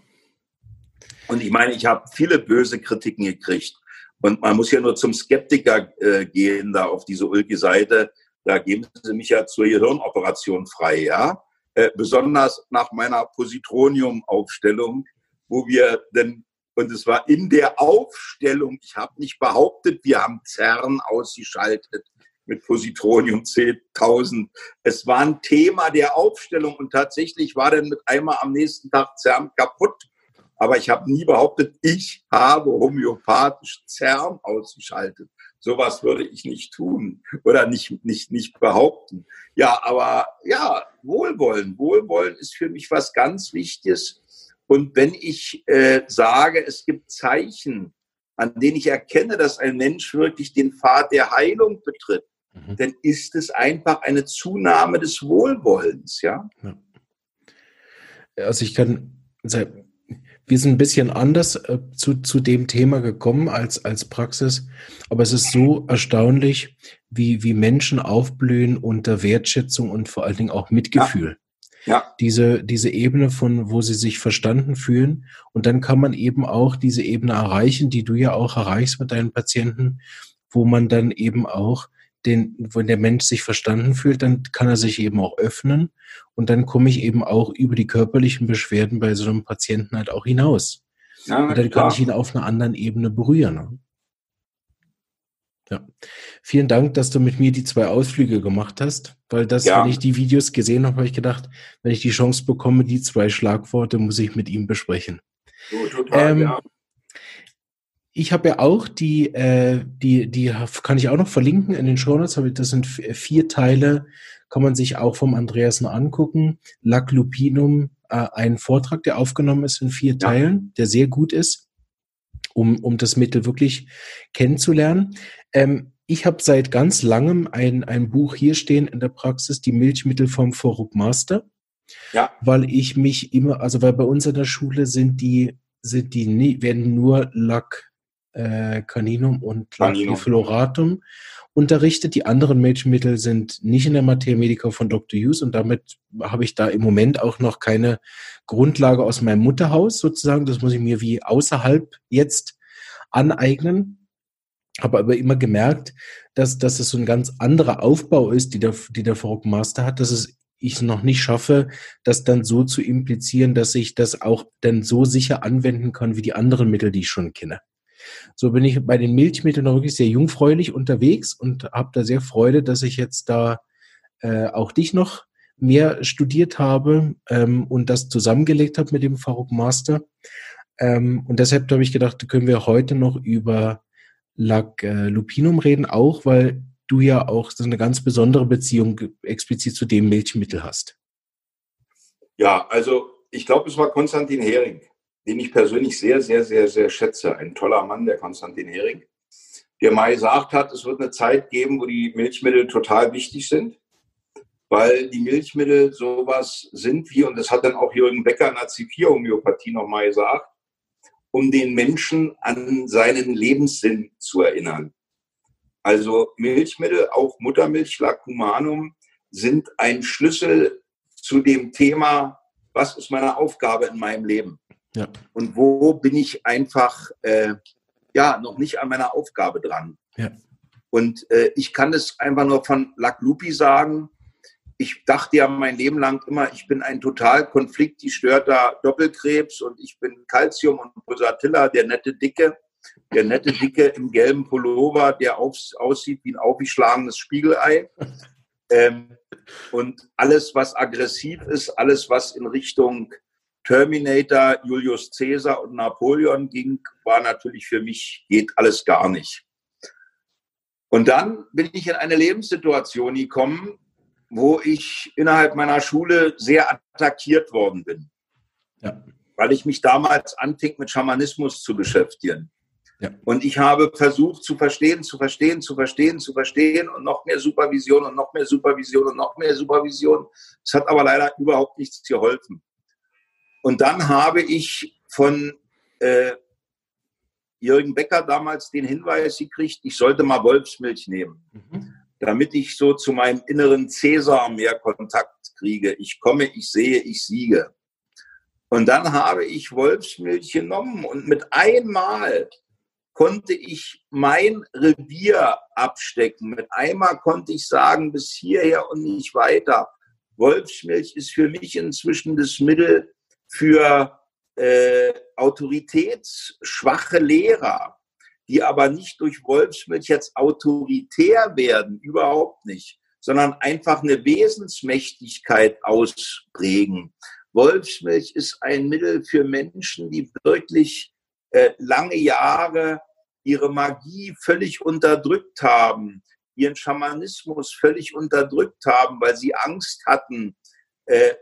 Und ich meine, ich habe viele böse Kritiken gekriegt. Und man muss ja nur zum Skeptiker äh, gehen, da auf diese Ulki-Seite. Da geben sie mich ja zur Gehirnoperation frei, ja? Äh, besonders nach meiner Positronium-Aufstellung, wo wir denn und es war in der Aufstellung, ich habe nicht behauptet, wir haben CERN ausgeschaltet mit Positronium 10.000. Es war ein Thema der Aufstellung und tatsächlich war dann mit einmal am nächsten Tag CERN kaputt. Aber ich habe nie behauptet, ich habe homöopathisch CERN ausgeschaltet. Sowas würde ich nicht tun oder nicht, nicht, nicht behaupten. Ja, aber ja, Wohlwollen. Wohlwollen ist für mich was ganz Wichtiges und wenn ich äh, sage, es gibt Zeichen, an denen ich erkenne, dass ein Mensch wirklich den Pfad der Heilung betritt, mhm. dann ist es einfach eine Zunahme des Wohlwollens, ja. ja. Also ich kann, wir sind ein bisschen anders äh, zu, zu dem Thema gekommen als, als Praxis, aber es ist so erstaunlich, wie, wie Menschen aufblühen unter Wertschätzung und vor allen Dingen auch Mitgefühl. Ja. Diese, diese Ebene von, wo sie sich verstanden fühlen. Und dann kann man eben auch diese Ebene erreichen, die du ja auch erreichst mit deinen Patienten, wo man dann eben auch den, wenn der Mensch sich verstanden fühlt, dann kann er sich eben auch öffnen. Und dann komme ich eben auch über die körperlichen Beschwerden bei so einem Patienten halt auch hinaus. Ja, und dann klar. kann ich ihn auf einer anderen Ebene berühren. Ja. Vielen Dank, dass du mit mir die zwei Ausflüge gemacht hast, weil das, ja. wenn ich die Videos gesehen habe, habe ich gedacht, wenn ich die Chance bekomme, die zwei Schlagworte muss ich mit ihm besprechen. So, total, ähm, ja. Ich habe ja auch die, äh, die, die kann ich auch noch verlinken in den Shownotes. Das sind vier Teile, kann man sich auch vom Andreasen angucken. Lac Lupinum, äh, ein Vortrag, der aufgenommen ist in vier ja. Teilen, der sehr gut ist um, um das Mittel wirklich kennenzulernen. Ähm, ich habe seit ganz langem ein, ein Buch hier stehen in der Praxis, die Milchmittel vom Vorruck Master. Ja. Weil ich mich immer, also weil bei uns in der Schule sind die, sind die nie, werden nur Lack äh, Caninum und Lac Floratum unterrichtet. Die anderen Milchmittel sind nicht in der Materia Medica von Dr. Hughes und damit habe ich da im Moment auch noch keine Grundlage aus meinem Mutterhaus sozusagen. Das muss ich mir wie außerhalb jetzt aneignen. Habe aber immer gemerkt, dass, dass es so ein ganz anderer Aufbau ist, die der, die der Frog Master hat, dass es ich noch nicht schaffe, das dann so zu implizieren, dass ich das auch dann so sicher anwenden kann wie die anderen Mittel, die ich schon kenne. So bin ich bei den Milchmitteln noch wirklich sehr jungfräulich unterwegs und habe da sehr Freude, dass ich jetzt da äh, auch dich noch mehr studiert habe ähm, und das zusammengelegt habe mit dem Faruk Master. Ähm, und deshalb habe ich gedacht, können wir heute noch über Lac äh, Lupinum reden, auch weil du ja auch so eine ganz besondere Beziehung explizit zu dem Milchmittel hast. Ja, also ich glaube, es war Konstantin Hering den ich persönlich sehr, sehr, sehr, sehr schätze. Ein toller Mann, der Konstantin Hering, der mal gesagt hat, es wird eine Zeit geben, wo die Milchmittel total wichtig sind, weil die Milchmittel sowas sind wie, und das hat dann auch Jürgen Becker in der C4-Homöopathie nochmal gesagt, um den Menschen an seinen Lebenssinn zu erinnern. Also Milchmittel, auch Muttermilch, Lacumanum, sind ein Schlüssel zu dem Thema, was ist meine Aufgabe in meinem Leben? Ja. Und wo bin ich einfach äh, ja noch nicht an meiner Aufgabe dran? Ja. Und äh, ich kann es einfach nur von Lac Lupi sagen. Ich dachte ja mein Leben lang immer, ich bin ein total konfliktgestörter Doppelkrebs und ich bin Calcium und Pulsatilla, der nette Dicke, der nette Dicke im gelben Pullover, der aufs, aussieht wie ein aufgeschlagenes Spiegelei. Ähm, und alles, was aggressiv ist, alles, was in Richtung Terminator, Julius Caesar und Napoleon ging, war natürlich für mich, geht alles gar nicht. Und dann bin ich in eine Lebenssituation gekommen, wo ich innerhalb meiner Schule sehr attackiert worden bin. Ja. Weil ich mich damals anfing, mit Schamanismus zu beschäftigen. Ja. Und ich habe versucht zu verstehen, zu verstehen, zu verstehen, zu verstehen und noch mehr Supervision und noch mehr Supervision und noch mehr Supervision. Es hat aber leider überhaupt nichts geholfen. Und dann habe ich von äh, Jürgen Becker damals den Hinweis gekriegt, ich sollte mal Wolfsmilch nehmen, mhm. damit ich so zu meinem inneren Cäsar mehr Kontakt kriege. Ich komme, ich sehe, ich siege. Und dann habe ich Wolfsmilch genommen und mit einmal konnte ich mein Revier abstecken. Mit einmal konnte ich sagen, bis hierher und nicht weiter. Wolfsmilch ist für mich inzwischen das Mittel für äh, autoritätsschwache Lehrer, die aber nicht durch Wolfsmilch jetzt autoritär werden, überhaupt nicht, sondern einfach eine Wesensmächtigkeit ausprägen. Wolfsmilch ist ein Mittel für Menschen, die wirklich äh, lange Jahre ihre Magie völlig unterdrückt haben, ihren Schamanismus völlig unterdrückt haben, weil sie Angst hatten,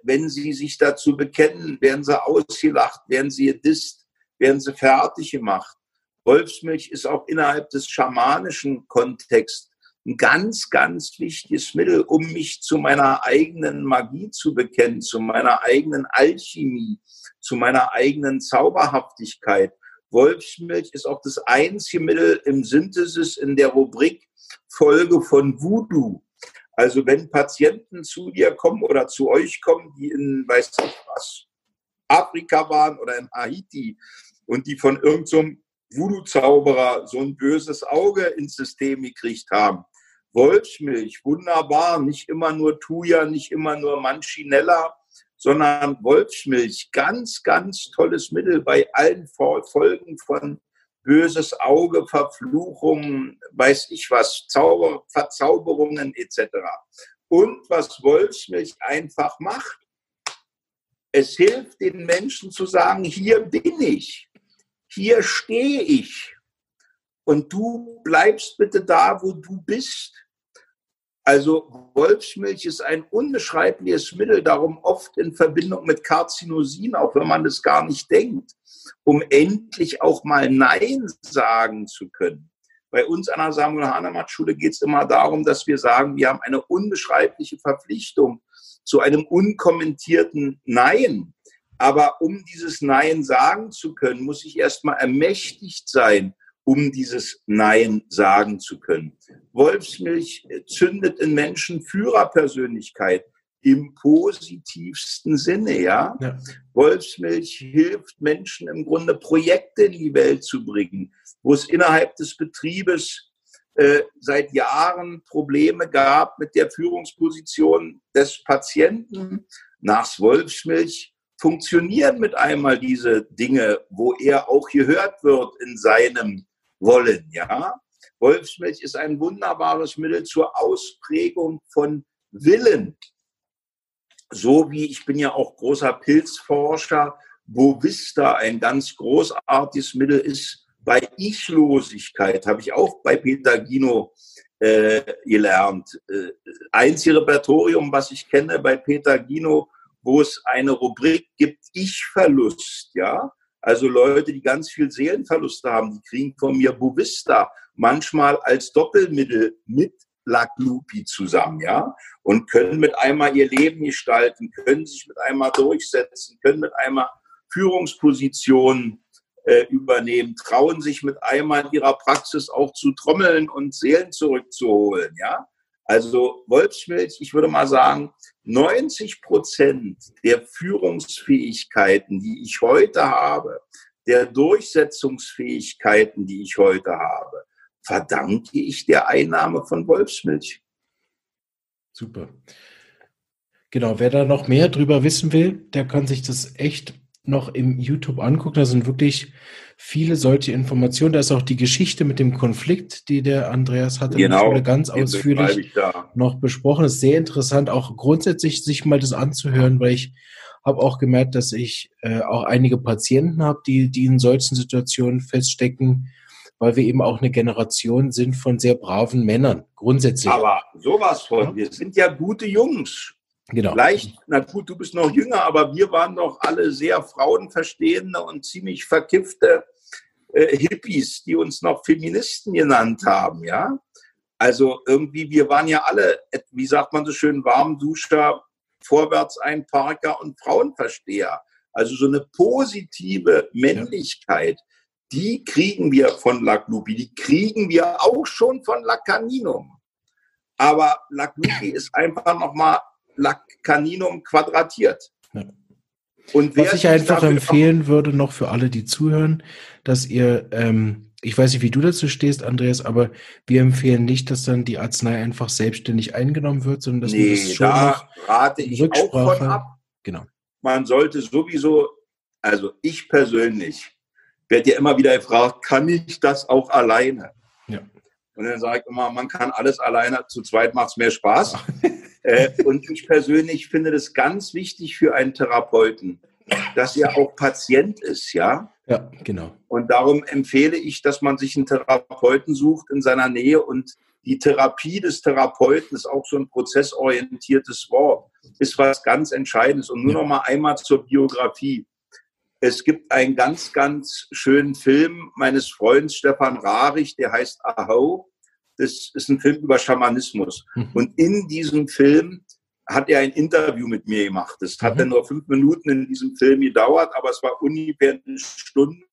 wenn sie sich dazu bekennen, werden sie ausgelacht, werden sie gedisst, werden sie fertig gemacht. Wolfsmilch ist auch innerhalb des schamanischen Kontexts ein ganz, ganz wichtiges Mittel, um mich zu meiner eigenen Magie zu bekennen, zu meiner eigenen Alchemie, zu meiner eigenen Zauberhaftigkeit. Wolfsmilch ist auch das einzige Mittel im Synthesis in der Rubrik Folge von Voodoo. Also wenn Patienten zu dir kommen oder zu euch kommen, die in, weiß ich was, Afrika waren oder in Haiti und die von irgendeinem so Voodoo-Zauberer so ein böses Auge ins System gekriegt haben. Wolfsmilch, wunderbar, nicht immer nur Thuja, nicht immer nur Manchinella, sondern Wolfsmilch, ganz, ganz tolles Mittel bei allen Folgen von böses Auge, Verfluchungen, weiß ich was, Zauber, Verzauberungen etc. Und was Wolfsmilch einfach macht, es hilft den Menschen zu sagen, hier bin ich, hier stehe ich und du bleibst bitte da, wo du bist. Also Wolfsmilch ist ein unbeschreibliches Mittel, darum oft in Verbindung mit Karzinosin, auch wenn man das gar nicht denkt, um endlich auch mal Nein sagen zu können. Bei uns an der Samuel Hahnemann Schule geht es immer darum, dass wir sagen, wir haben eine unbeschreibliche Verpflichtung zu einem unkommentierten Nein. Aber um dieses Nein sagen zu können, muss ich erstmal ermächtigt sein um dieses Nein sagen zu können. Wolfsmilch zündet in Menschen Führerpersönlichkeit im positivsten Sinne, ja? ja? Wolfsmilch hilft Menschen im Grunde Projekte in die Welt zu bringen, wo es innerhalb des Betriebes äh, seit Jahren Probleme gab mit der Führungsposition des Patienten. Nach Wolfsmilch funktionieren mit einmal diese Dinge, wo er auch gehört wird in seinem wollen. Ja? Wolfsmilch ist ein wunderbares Mittel zur Ausprägung von Willen. So wie ich bin ja auch großer Pilzforscher, Bovista ein ganz großartiges Mittel ist. Bei Ichlosigkeit habe ich auch bei Peter Gino äh, gelernt. Äh, einzige Repertorium, was ich kenne bei Peter Gino, wo es eine Rubrik gibt, Ich-Verlust, ja. Also Leute, die ganz viel Seelenverluste haben, die kriegen von mir Bovista manchmal als Doppelmittel mit Laglupi zusammen, ja, und können mit einmal ihr Leben gestalten, können sich mit einmal durchsetzen, können mit einmal Führungspositionen äh, übernehmen, trauen sich mit einmal in ihrer Praxis auch zu trommeln und Seelen zurückzuholen, ja. Also Wolfsmilch, ich würde mal sagen, 90 Prozent der Führungsfähigkeiten, die ich heute habe, der Durchsetzungsfähigkeiten, die ich heute habe, verdanke ich der Einnahme von Wolfsmilch. Super. Genau, wer da noch mehr drüber wissen will, der kann sich das echt noch im YouTube angucken. Da sind wirklich viele solche Informationen. Da ist auch die Geschichte mit dem Konflikt, die der Andreas hatte. Genau. Ganz ausführlich noch besprochen. Das ist sehr interessant, auch grundsätzlich sich mal das anzuhören, weil ich habe auch gemerkt, dass ich äh, auch einige Patienten habe, die, die in solchen Situationen feststecken, weil wir eben auch eine Generation sind von sehr braven Männern, grundsätzlich. Aber sowas von, wir sind ja gute Jungs. Genau. Vielleicht, na gut, du bist noch jünger, aber wir waren doch alle sehr frauenverstehende und ziemlich verkiffte äh, Hippies, die uns noch Feministen genannt haben, ja. Also irgendwie, wir waren ja alle, wie sagt man so schön, Warmduscher, Vorwärtseinparker und Frauenversteher. Also so eine positive Männlichkeit, die kriegen wir von Laclupi, die kriegen wir auch schon von Lacaninum. Aber Laclupi ist einfach nochmal Lacaninum quadratiert. Ja. Und Was ich einfach empfehlen würde, noch für alle, die zuhören, dass ihr, ähm, ich weiß nicht, wie du dazu stehst, Andreas, aber wir empfehlen nicht, dass dann die Arznei einfach selbstständig eingenommen wird, sondern dass nee, man das schon da rate ich Rücksprache, auch von ab. Genau. Man sollte sowieso, also ich persönlich, werde ja immer wieder gefragt, kann ich das auch alleine? Ja. Und dann sage ich immer, man kann alles alleine, zu zweit macht es mehr Spaß. Äh, und ich persönlich finde das ganz wichtig für einen Therapeuten, dass er auch Patient ist, ja. Ja, genau. Und darum empfehle ich, dass man sich einen Therapeuten sucht in seiner Nähe und die Therapie des Therapeuten ist auch so ein prozessorientiertes Wort, ist was ganz Entscheidendes. Und nur noch mal einmal zur Biografie. Es gibt einen ganz, ganz schönen Film meines Freundes Stefan Rarich, der heißt Aho. Das ist ein Film über Schamanismus. Mhm. Und in diesem Film hat er ein Interview mit mir gemacht. Das hat mhm. dann nur fünf Minuten in diesem Film gedauert, aber es war ungefähr eine Stunde,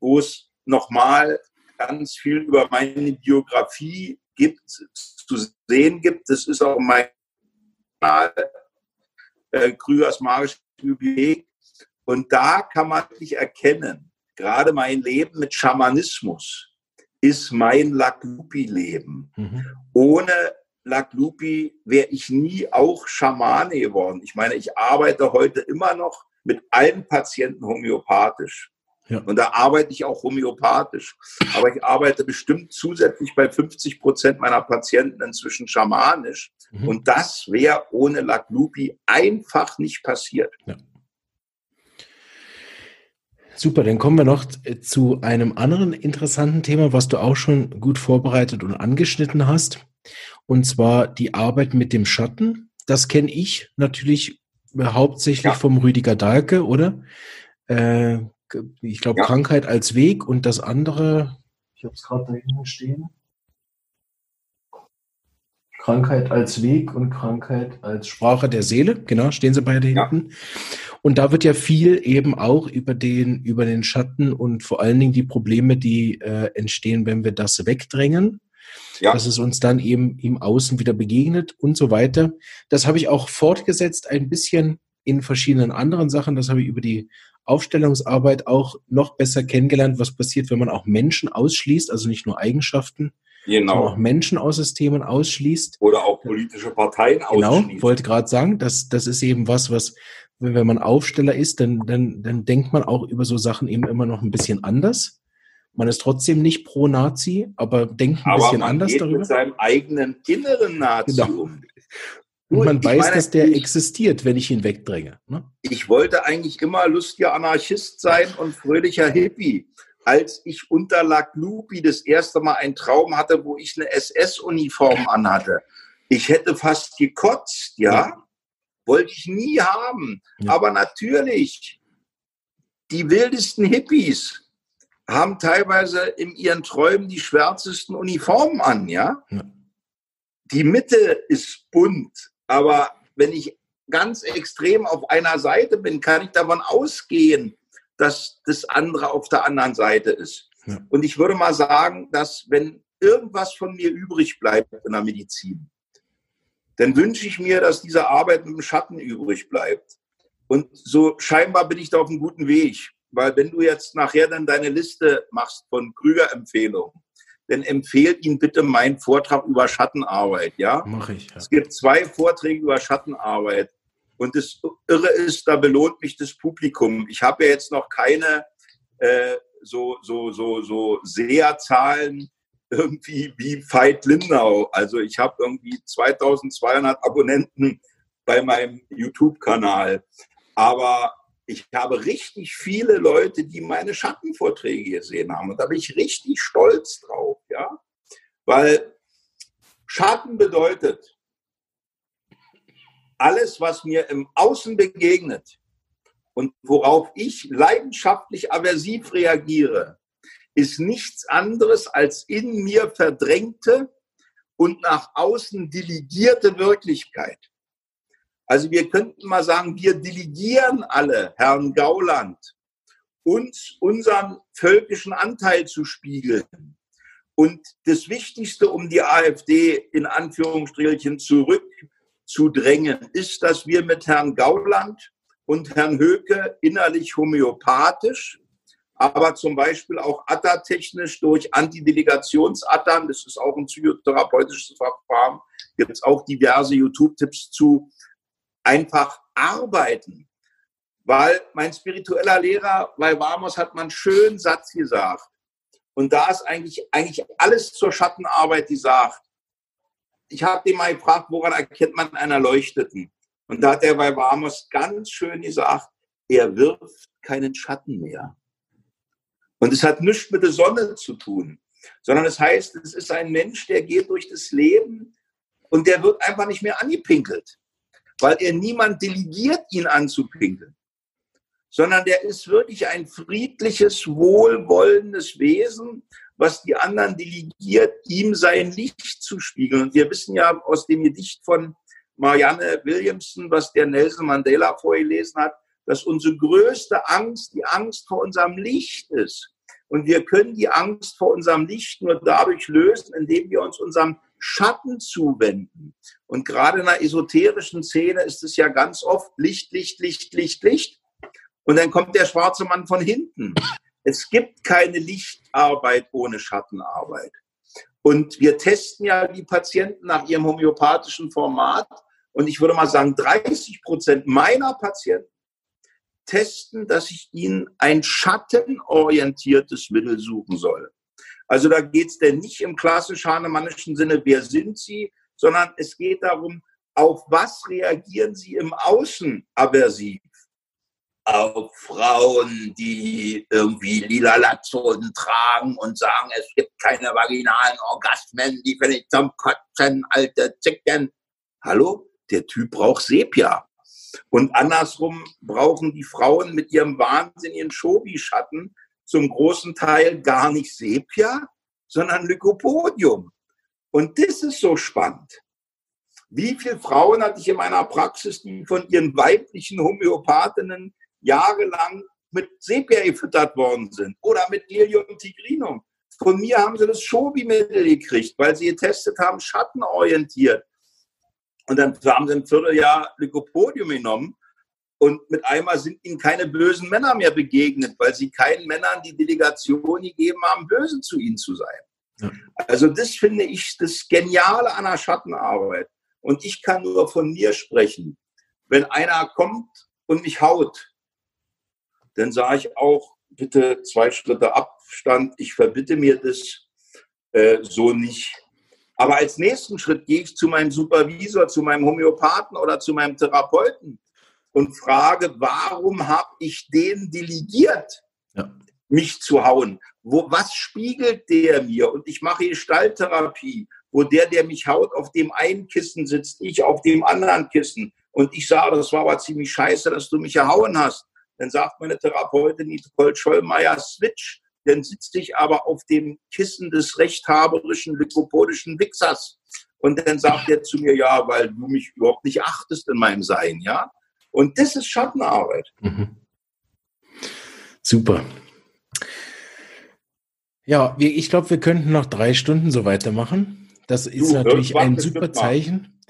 wo es nochmal ganz viel über meine Biografie gibt, zu sehen gibt. Das ist auch mein Kanal, äh, Krügers Magische Bibliothek. Und da kann man sich erkennen, gerade mein Leben mit Schamanismus, ist mein Laklupi-Leben. Mhm. Ohne Laklupi wäre ich nie auch Schamane geworden. Ich meine, ich arbeite heute immer noch mit allen Patienten homöopathisch. Ja. Und da arbeite ich auch homöopathisch. Aber ich arbeite bestimmt zusätzlich bei 50 Prozent meiner Patienten inzwischen schamanisch. Mhm. Und das wäre ohne Laklupi einfach nicht passiert. Ja. Super, dann kommen wir noch zu einem anderen interessanten Thema, was du auch schon gut vorbereitet und angeschnitten hast. Und zwar die Arbeit mit dem Schatten. Das kenne ich natürlich hauptsächlich ja. vom Rüdiger Dahlke, oder? Äh, ich glaube, ja. Krankheit als Weg und das andere, ich habe es gerade da hinten stehen. Krankheit als Weg und Krankheit als Sprache der Seele. Genau, stehen sie beide hinten. Ja. Und da wird ja viel eben auch über den, über den Schatten und vor allen Dingen die Probleme, die äh, entstehen, wenn wir das wegdrängen. Ja. Dass es uns dann eben im Außen wieder begegnet und so weiter. Das habe ich auch fortgesetzt ein bisschen in verschiedenen anderen Sachen. Das habe ich über die Aufstellungsarbeit auch noch besser kennengelernt, was passiert, wenn man auch Menschen ausschließt, also nicht nur Eigenschaften, genau. auch Menschen aus Systemen ausschließt. Oder auch politische Parteien genau, ausschließt. Genau, wollte gerade sagen, das, das ist eben was, was, wenn man Aufsteller ist, dann, dann, dann denkt man auch über so Sachen eben immer noch ein bisschen anders. Man ist trotzdem nicht pro Nazi, aber denkt ein aber bisschen anders geht darüber. Mit seinem eigenen inneren Nazi genau. um. Und man weiß, meine, dass der ich, existiert, wenn ich ihn wegdränge. Ne? Ich wollte eigentlich immer lustiger Anarchist sein und fröhlicher Hippie als ich unter Laglupi das erste Mal einen Traum hatte, wo ich eine SS-Uniform anhatte. Ich hätte fast gekotzt, ja? ja. Wollte ich nie haben. Ja. Aber natürlich, die wildesten Hippies haben teilweise in ihren Träumen die schwärzesten Uniformen an, ja? ja. Die Mitte ist bunt, aber wenn ich ganz extrem auf einer Seite bin, kann ich davon ausgehen, dass das andere auf der anderen Seite ist. Ja. Und ich würde mal sagen, dass wenn irgendwas von mir übrig bleibt in der Medizin, dann wünsche ich mir, dass diese Arbeit mit dem Schatten übrig bleibt. Und so scheinbar bin ich da auf einem guten Weg. Weil wenn du jetzt nachher dann deine Liste machst von Krüger-Empfehlungen, dann empfehlt ihn bitte meinen Vortrag über Schattenarbeit. Ja? Mache ich. Ja. Es gibt zwei Vorträge über Schattenarbeit. Und das Irre ist, da belohnt mich das Publikum. Ich habe ja jetzt noch keine äh, so, so, so, so Seherzahlen irgendwie wie Veit Lindau. Also ich habe irgendwie 2200 Abonnenten bei meinem YouTube-Kanal. Aber ich habe richtig viele Leute, die meine Schattenvorträge gesehen haben. Und da bin ich richtig stolz drauf, ja. Weil Schatten bedeutet, alles, was mir im Außen begegnet und worauf ich leidenschaftlich aversiv reagiere, ist nichts anderes als in mir verdrängte und nach außen delegierte Wirklichkeit. Also wir könnten mal sagen, wir delegieren alle Herrn Gauland, uns unseren völkischen Anteil zu spiegeln. Und das Wichtigste, um die AfD in Anführungsstrichelchen zurückzudrängen, ist, dass wir mit Herrn Gauland und Herrn Höke innerlich homöopathisch, aber zum Beispiel auch attatechnisch durch Antidelegationsattern, das ist auch ein psychotherapeutisches Verfahren, gibt es auch diverse YouTube-Tipps zu, einfach arbeiten. Weil mein spiritueller Lehrer bei Vamos hat man einen schönen Satz gesagt. Und da ist eigentlich, eigentlich alles zur Schattenarbeit gesagt. Ich habe den mal gefragt, woran erkennt man einen Erleuchteten? Und da hat er bei Vamos ganz schön gesagt, er wirft keinen Schatten mehr. Und es hat nichts mit der Sonne zu tun, sondern es heißt, es ist ein Mensch, der geht durch das Leben und der wird einfach nicht mehr angepinkelt weil er niemand delegiert, ihn anzupinkeln, sondern der ist wirklich ein friedliches, wohlwollendes Wesen, was die anderen delegiert, ihm sein Licht zu spiegeln. Und wir wissen ja aus dem Gedicht von Marianne Williamson, was der Nelson Mandela vorgelesen hat, dass unsere größte Angst die Angst vor unserem Licht ist. Und wir können die Angst vor unserem Licht nur dadurch lösen, indem wir uns unserem Schatten zuwenden. Und gerade in der esoterischen Szene ist es ja ganz oft Licht, Licht, Licht, Licht, Licht. Und dann kommt der schwarze Mann von hinten. Es gibt keine Lichtarbeit ohne Schattenarbeit. Und wir testen ja die Patienten nach ihrem homöopathischen Format. Und ich würde mal sagen, 30 Prozent meiner Patienten testen, dass ich ihnen ein schattenorientiertes Mittel suchen soll. Also da geht es denn nicht im klassisch hahnemannischen Sinne, wer sind Sie, sondern es geht darum, auf was reagieren Sie im Außen aversiv? Auf Frauen, die irgendwie lila Latzhosen tragen und sagen, es gibt keine vaginalen Orgasmen, die finde ich zum Kotzen, alte Zicken. Hallo? Der Typ braucht Sepia. Und andersrum brauchen die Frauen mit ihrem wahnsinnigen Schobi-Schatten zum großen Teil gar nicht Sepia, sondern Lycopodium. Und das ist so spannend. Wie viele Frauen hatte ich in meiner Praxis, die von ihren weiblichen Homöopathinnen jahrelang mit Sepia gefüttert worden sind oder mit Lilium tigrinum? Von mir haben sie das Schobi-Mittel gekriegt, weil sie getestet haben, schattenorientiert. Und dann haben sie ein Vierteljahr Lycopodium genommen und mit einmal sind ihnen keine bösen Männer mehr begegnet, weil sie keinen Männern die Delegation gegeben haben, böse zu ihnen zu sein. Ja. Also das finde ich das Geniale an der Schattenarbeit. Und ich kann nur von mir sprechen. Wenn einer kommt und mich haut, dann sage ich auch, bitte zwei Schritte Abstand. Ich verbitte mir das äh, so nicht. Aber als nächsten Schritt gehe ich zu meinem Supervisor, zu meinem Homöopathen oder zu meinem Therapeuten und frage, warum habe ich den delegiert, ja. mich zu hauen? Wo, was spiegelt der mir? Und ich mache Gestalttherapie, wo der, der mich haut, auf dem einen Kissen sitzt, ich auf dem anderen Kissen. Und ich sage, das war aber ziemlich scheiße, dass du mich gehauen hast. Dann sagt meine Therapeutin Nicole Schollmeier, switch. Dann sitze ich aber auf dem Kissen des rechthaberischen, lykopodischen Wichsers. Und dann sagt er zu mir, ja, weil du mich überhaupt nicht achtest in meinem Sein, ja. Und das ist Schattenarbeit. Mhm. Super. Ja, ich glaube, wir könnten noch drei Stunden so weitermachen. Das ist du, natürlich ein super Zeichen.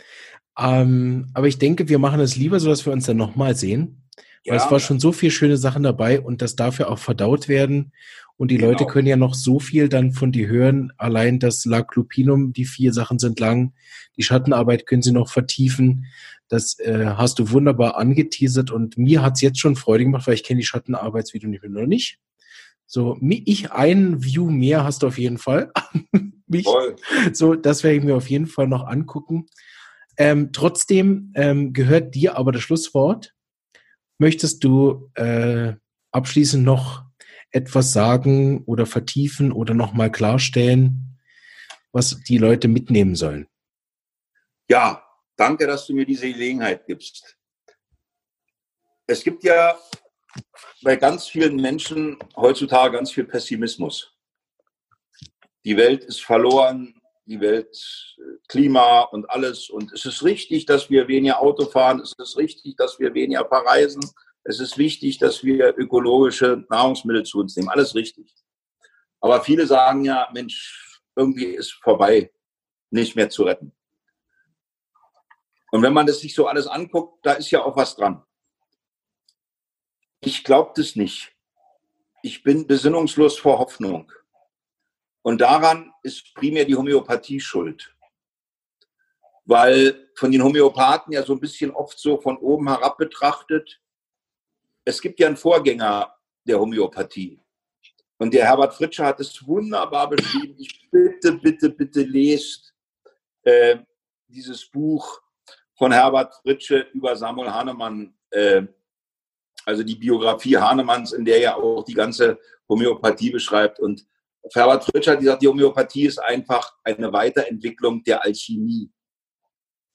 Ähm, aber ich denke, wir machen es lieber so, dass wir uns dann nochmal sehen. Weil ja. es war schon so viel schöne Sachen dabei und das darf ja auch verdaut werden. Und die genau. Leute können ja noch so viel dann von dir hören. Allein das Laclupinum, die vier Sachen sind lang. Die Schattenarbeit können sie noch vertiefen. Das äh, hast du wunderbar angeteasert und mir hat's jetzt schon Freude gemacht, weil ich kenne die Schattenarbeitsvideo nicht mehr noch nicht. So, ich ein View mehr hast du auf jeden Fall. Mich. So, das werde ich mir auf jeden Fall noch angucken. Ähm, trotzdem ähm, gehört dir aber das Schlusswort möchtest du äh, abschließend noch etwas sagen oder vertiefen oder nochmal klarstellen, was die Leute mitnehmen sollen? Ja, danke, dass du mir diese Gelegenheit gibst. Es gibt ja bei ganz vielen Menschen heutzutage ganz viel Pessimismus. Die Welt ist verloren, die Welt, Klima und alles. Und es ist richtig, dass wir weniger Auto fahren. Es ist richtig, dass wir weniger verreisen. Es ist wichtig, dass wir ökologische Nahrungsmittel zu uns nehmen. Alles richtig. Aber viele sagen ja, Mensch, irgendwie ist vorbei, nicht mehr zu retten. Und wenn man das sich so alles anguckt, da ist ja auch was dran. Ich glaube das nicht. Ich bin besinnungslos vor Hoffnung. Und daran ist primär die Homöopathie schuld. Weil von den Homöopathen ja so ein bisschen oft so von oben herab betrachtet, es gibt ja einen Vorgänger der Homöopathie. Und der Herbert Fritsche hat es wunderbar beschrieben. Ich bitte, bitte, bitte lest äh, dieses Buch von Herbert Fritsche über Samuel Hahnemann, äh, also die Biografie Hahnemanns, in der er auch die ganze Homöopathie beschreibt. Und Herbert Fritsche hat gesagt, die Homöopathie ist einfach eine Weiterentwicklung der Alchemie,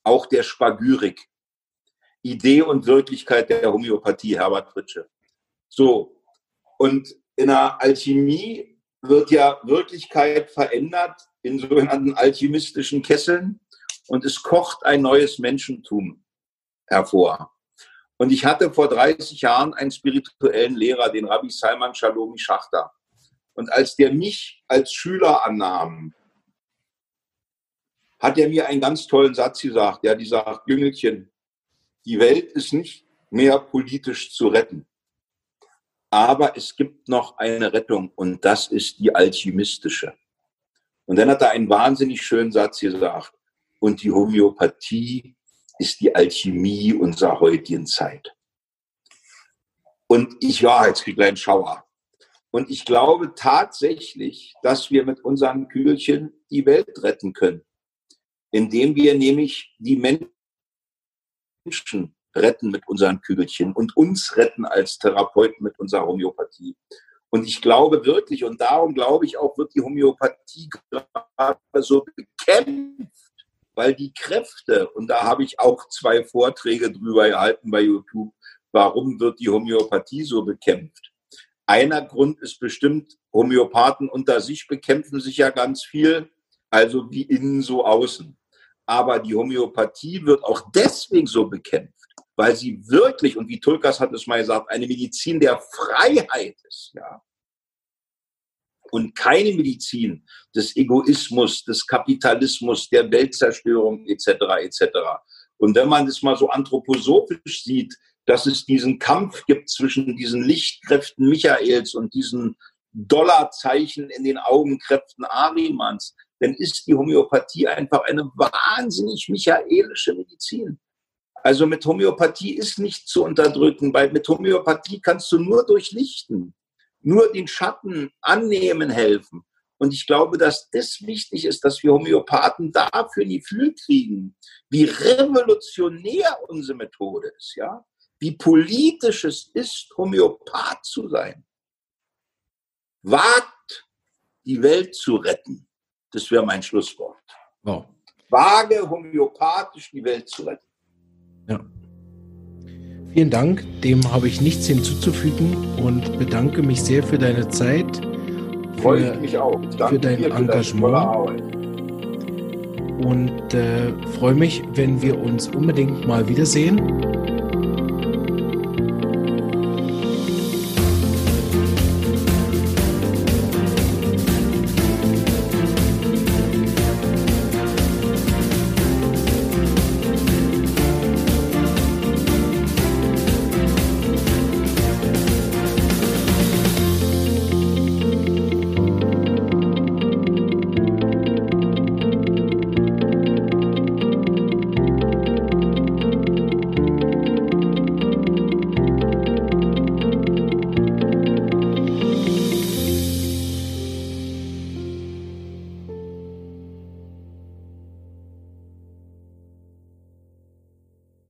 auch der Spagyrik. Idee und Wirklichkeit der Homöopathie, Herbert Fritsche. So, und in der Alchemie wird ja Wirklichkeit verändert in sogenannten alchemistischen Kesseln und es kocht ein neues Menschentum hervor. Und ich hatte vor 30 Jahren einen spirituellen Lehrer, den Rabbi Salman Shalomi Schachter. Und als der mich als Schüler annahm, hat er mir einen ganz tollen Satz gesagt. Ja, die sagt, Jüngelchen, die Welt ist nicht mehr politisch zu retten. Aber es gibt noch eine Rettung und das ist die alchemistische. Und dann hat er einen wahnsinnig schönen Satz gesagt. Und die Homöopathie ist die Alchemie unserer heutigen Zeit. Und ich, ja, jetzt kriege ich einen Schauer. Und ich glaube tatsächlich, dass wir mit unseren Kügelchen die Welt retten können, indem wir nämlich die Menschen retten mit unseren Kügelchen und uns retten als Therapeuten mit unserer Homöopathie. Und ich glaube wirklich, und darum glaube ich auch, wird die Homöopathie gerade so bekämpft, weil die Kräfte, und da habe ich auch zwei Vorträge drüber gehalten bei YouTube, warum wird die Homöopathie so bekämpft? Einer Grund ist bestimmt, Homöopathen unter sich bekämpfen sich ja ganz viel, also wie innen so außen. Aber die Homöopathie wird auch deswegen so bekämpft, weil sie wirklich, und wie Tulkas hat es mal gesagt, eine Medizin der Freiheit ist, ja. Und keine Medizin des Egoismus, des Kapitalismus, der Weltzerstörung etc. etc. Und wenn man das mal so anthroposophisch sieht, dass es diesen Kampf gibt zwischen diesen Lichtkräften Michaels und diesen Dollarzeichen in den Augenkräften Arimans, dann ist die Homöopathie einfach eine wahnsinnig michaelische Medizin. Also mit Homöopathie ist nicht zu unterdrücken, weil mit Homöopathie kannst du nur durchlichten, nur den Schatten annehmen helfen. Und ich glaube, dass das wichtig ist, dass wir Homöopathen dafür die Gefühl kriegen, wie revolutionär unsere Methode ist, ja, wie politisch es ist, Homöopath zu sein. Wagt, die Welt zu retten. Das wäre mein Schlusswort. Wow. Wage, homöopathisch die Welt zu retten. Ja. Vielen Dank, dem habe ich nichts hinzuzufügen und bedanke mich sehr für deine Zeit. Freue ich mich auch. Danke für dein Engagement. Und äh, freue mich, wenn wir uns unbedingt mal wiedersehen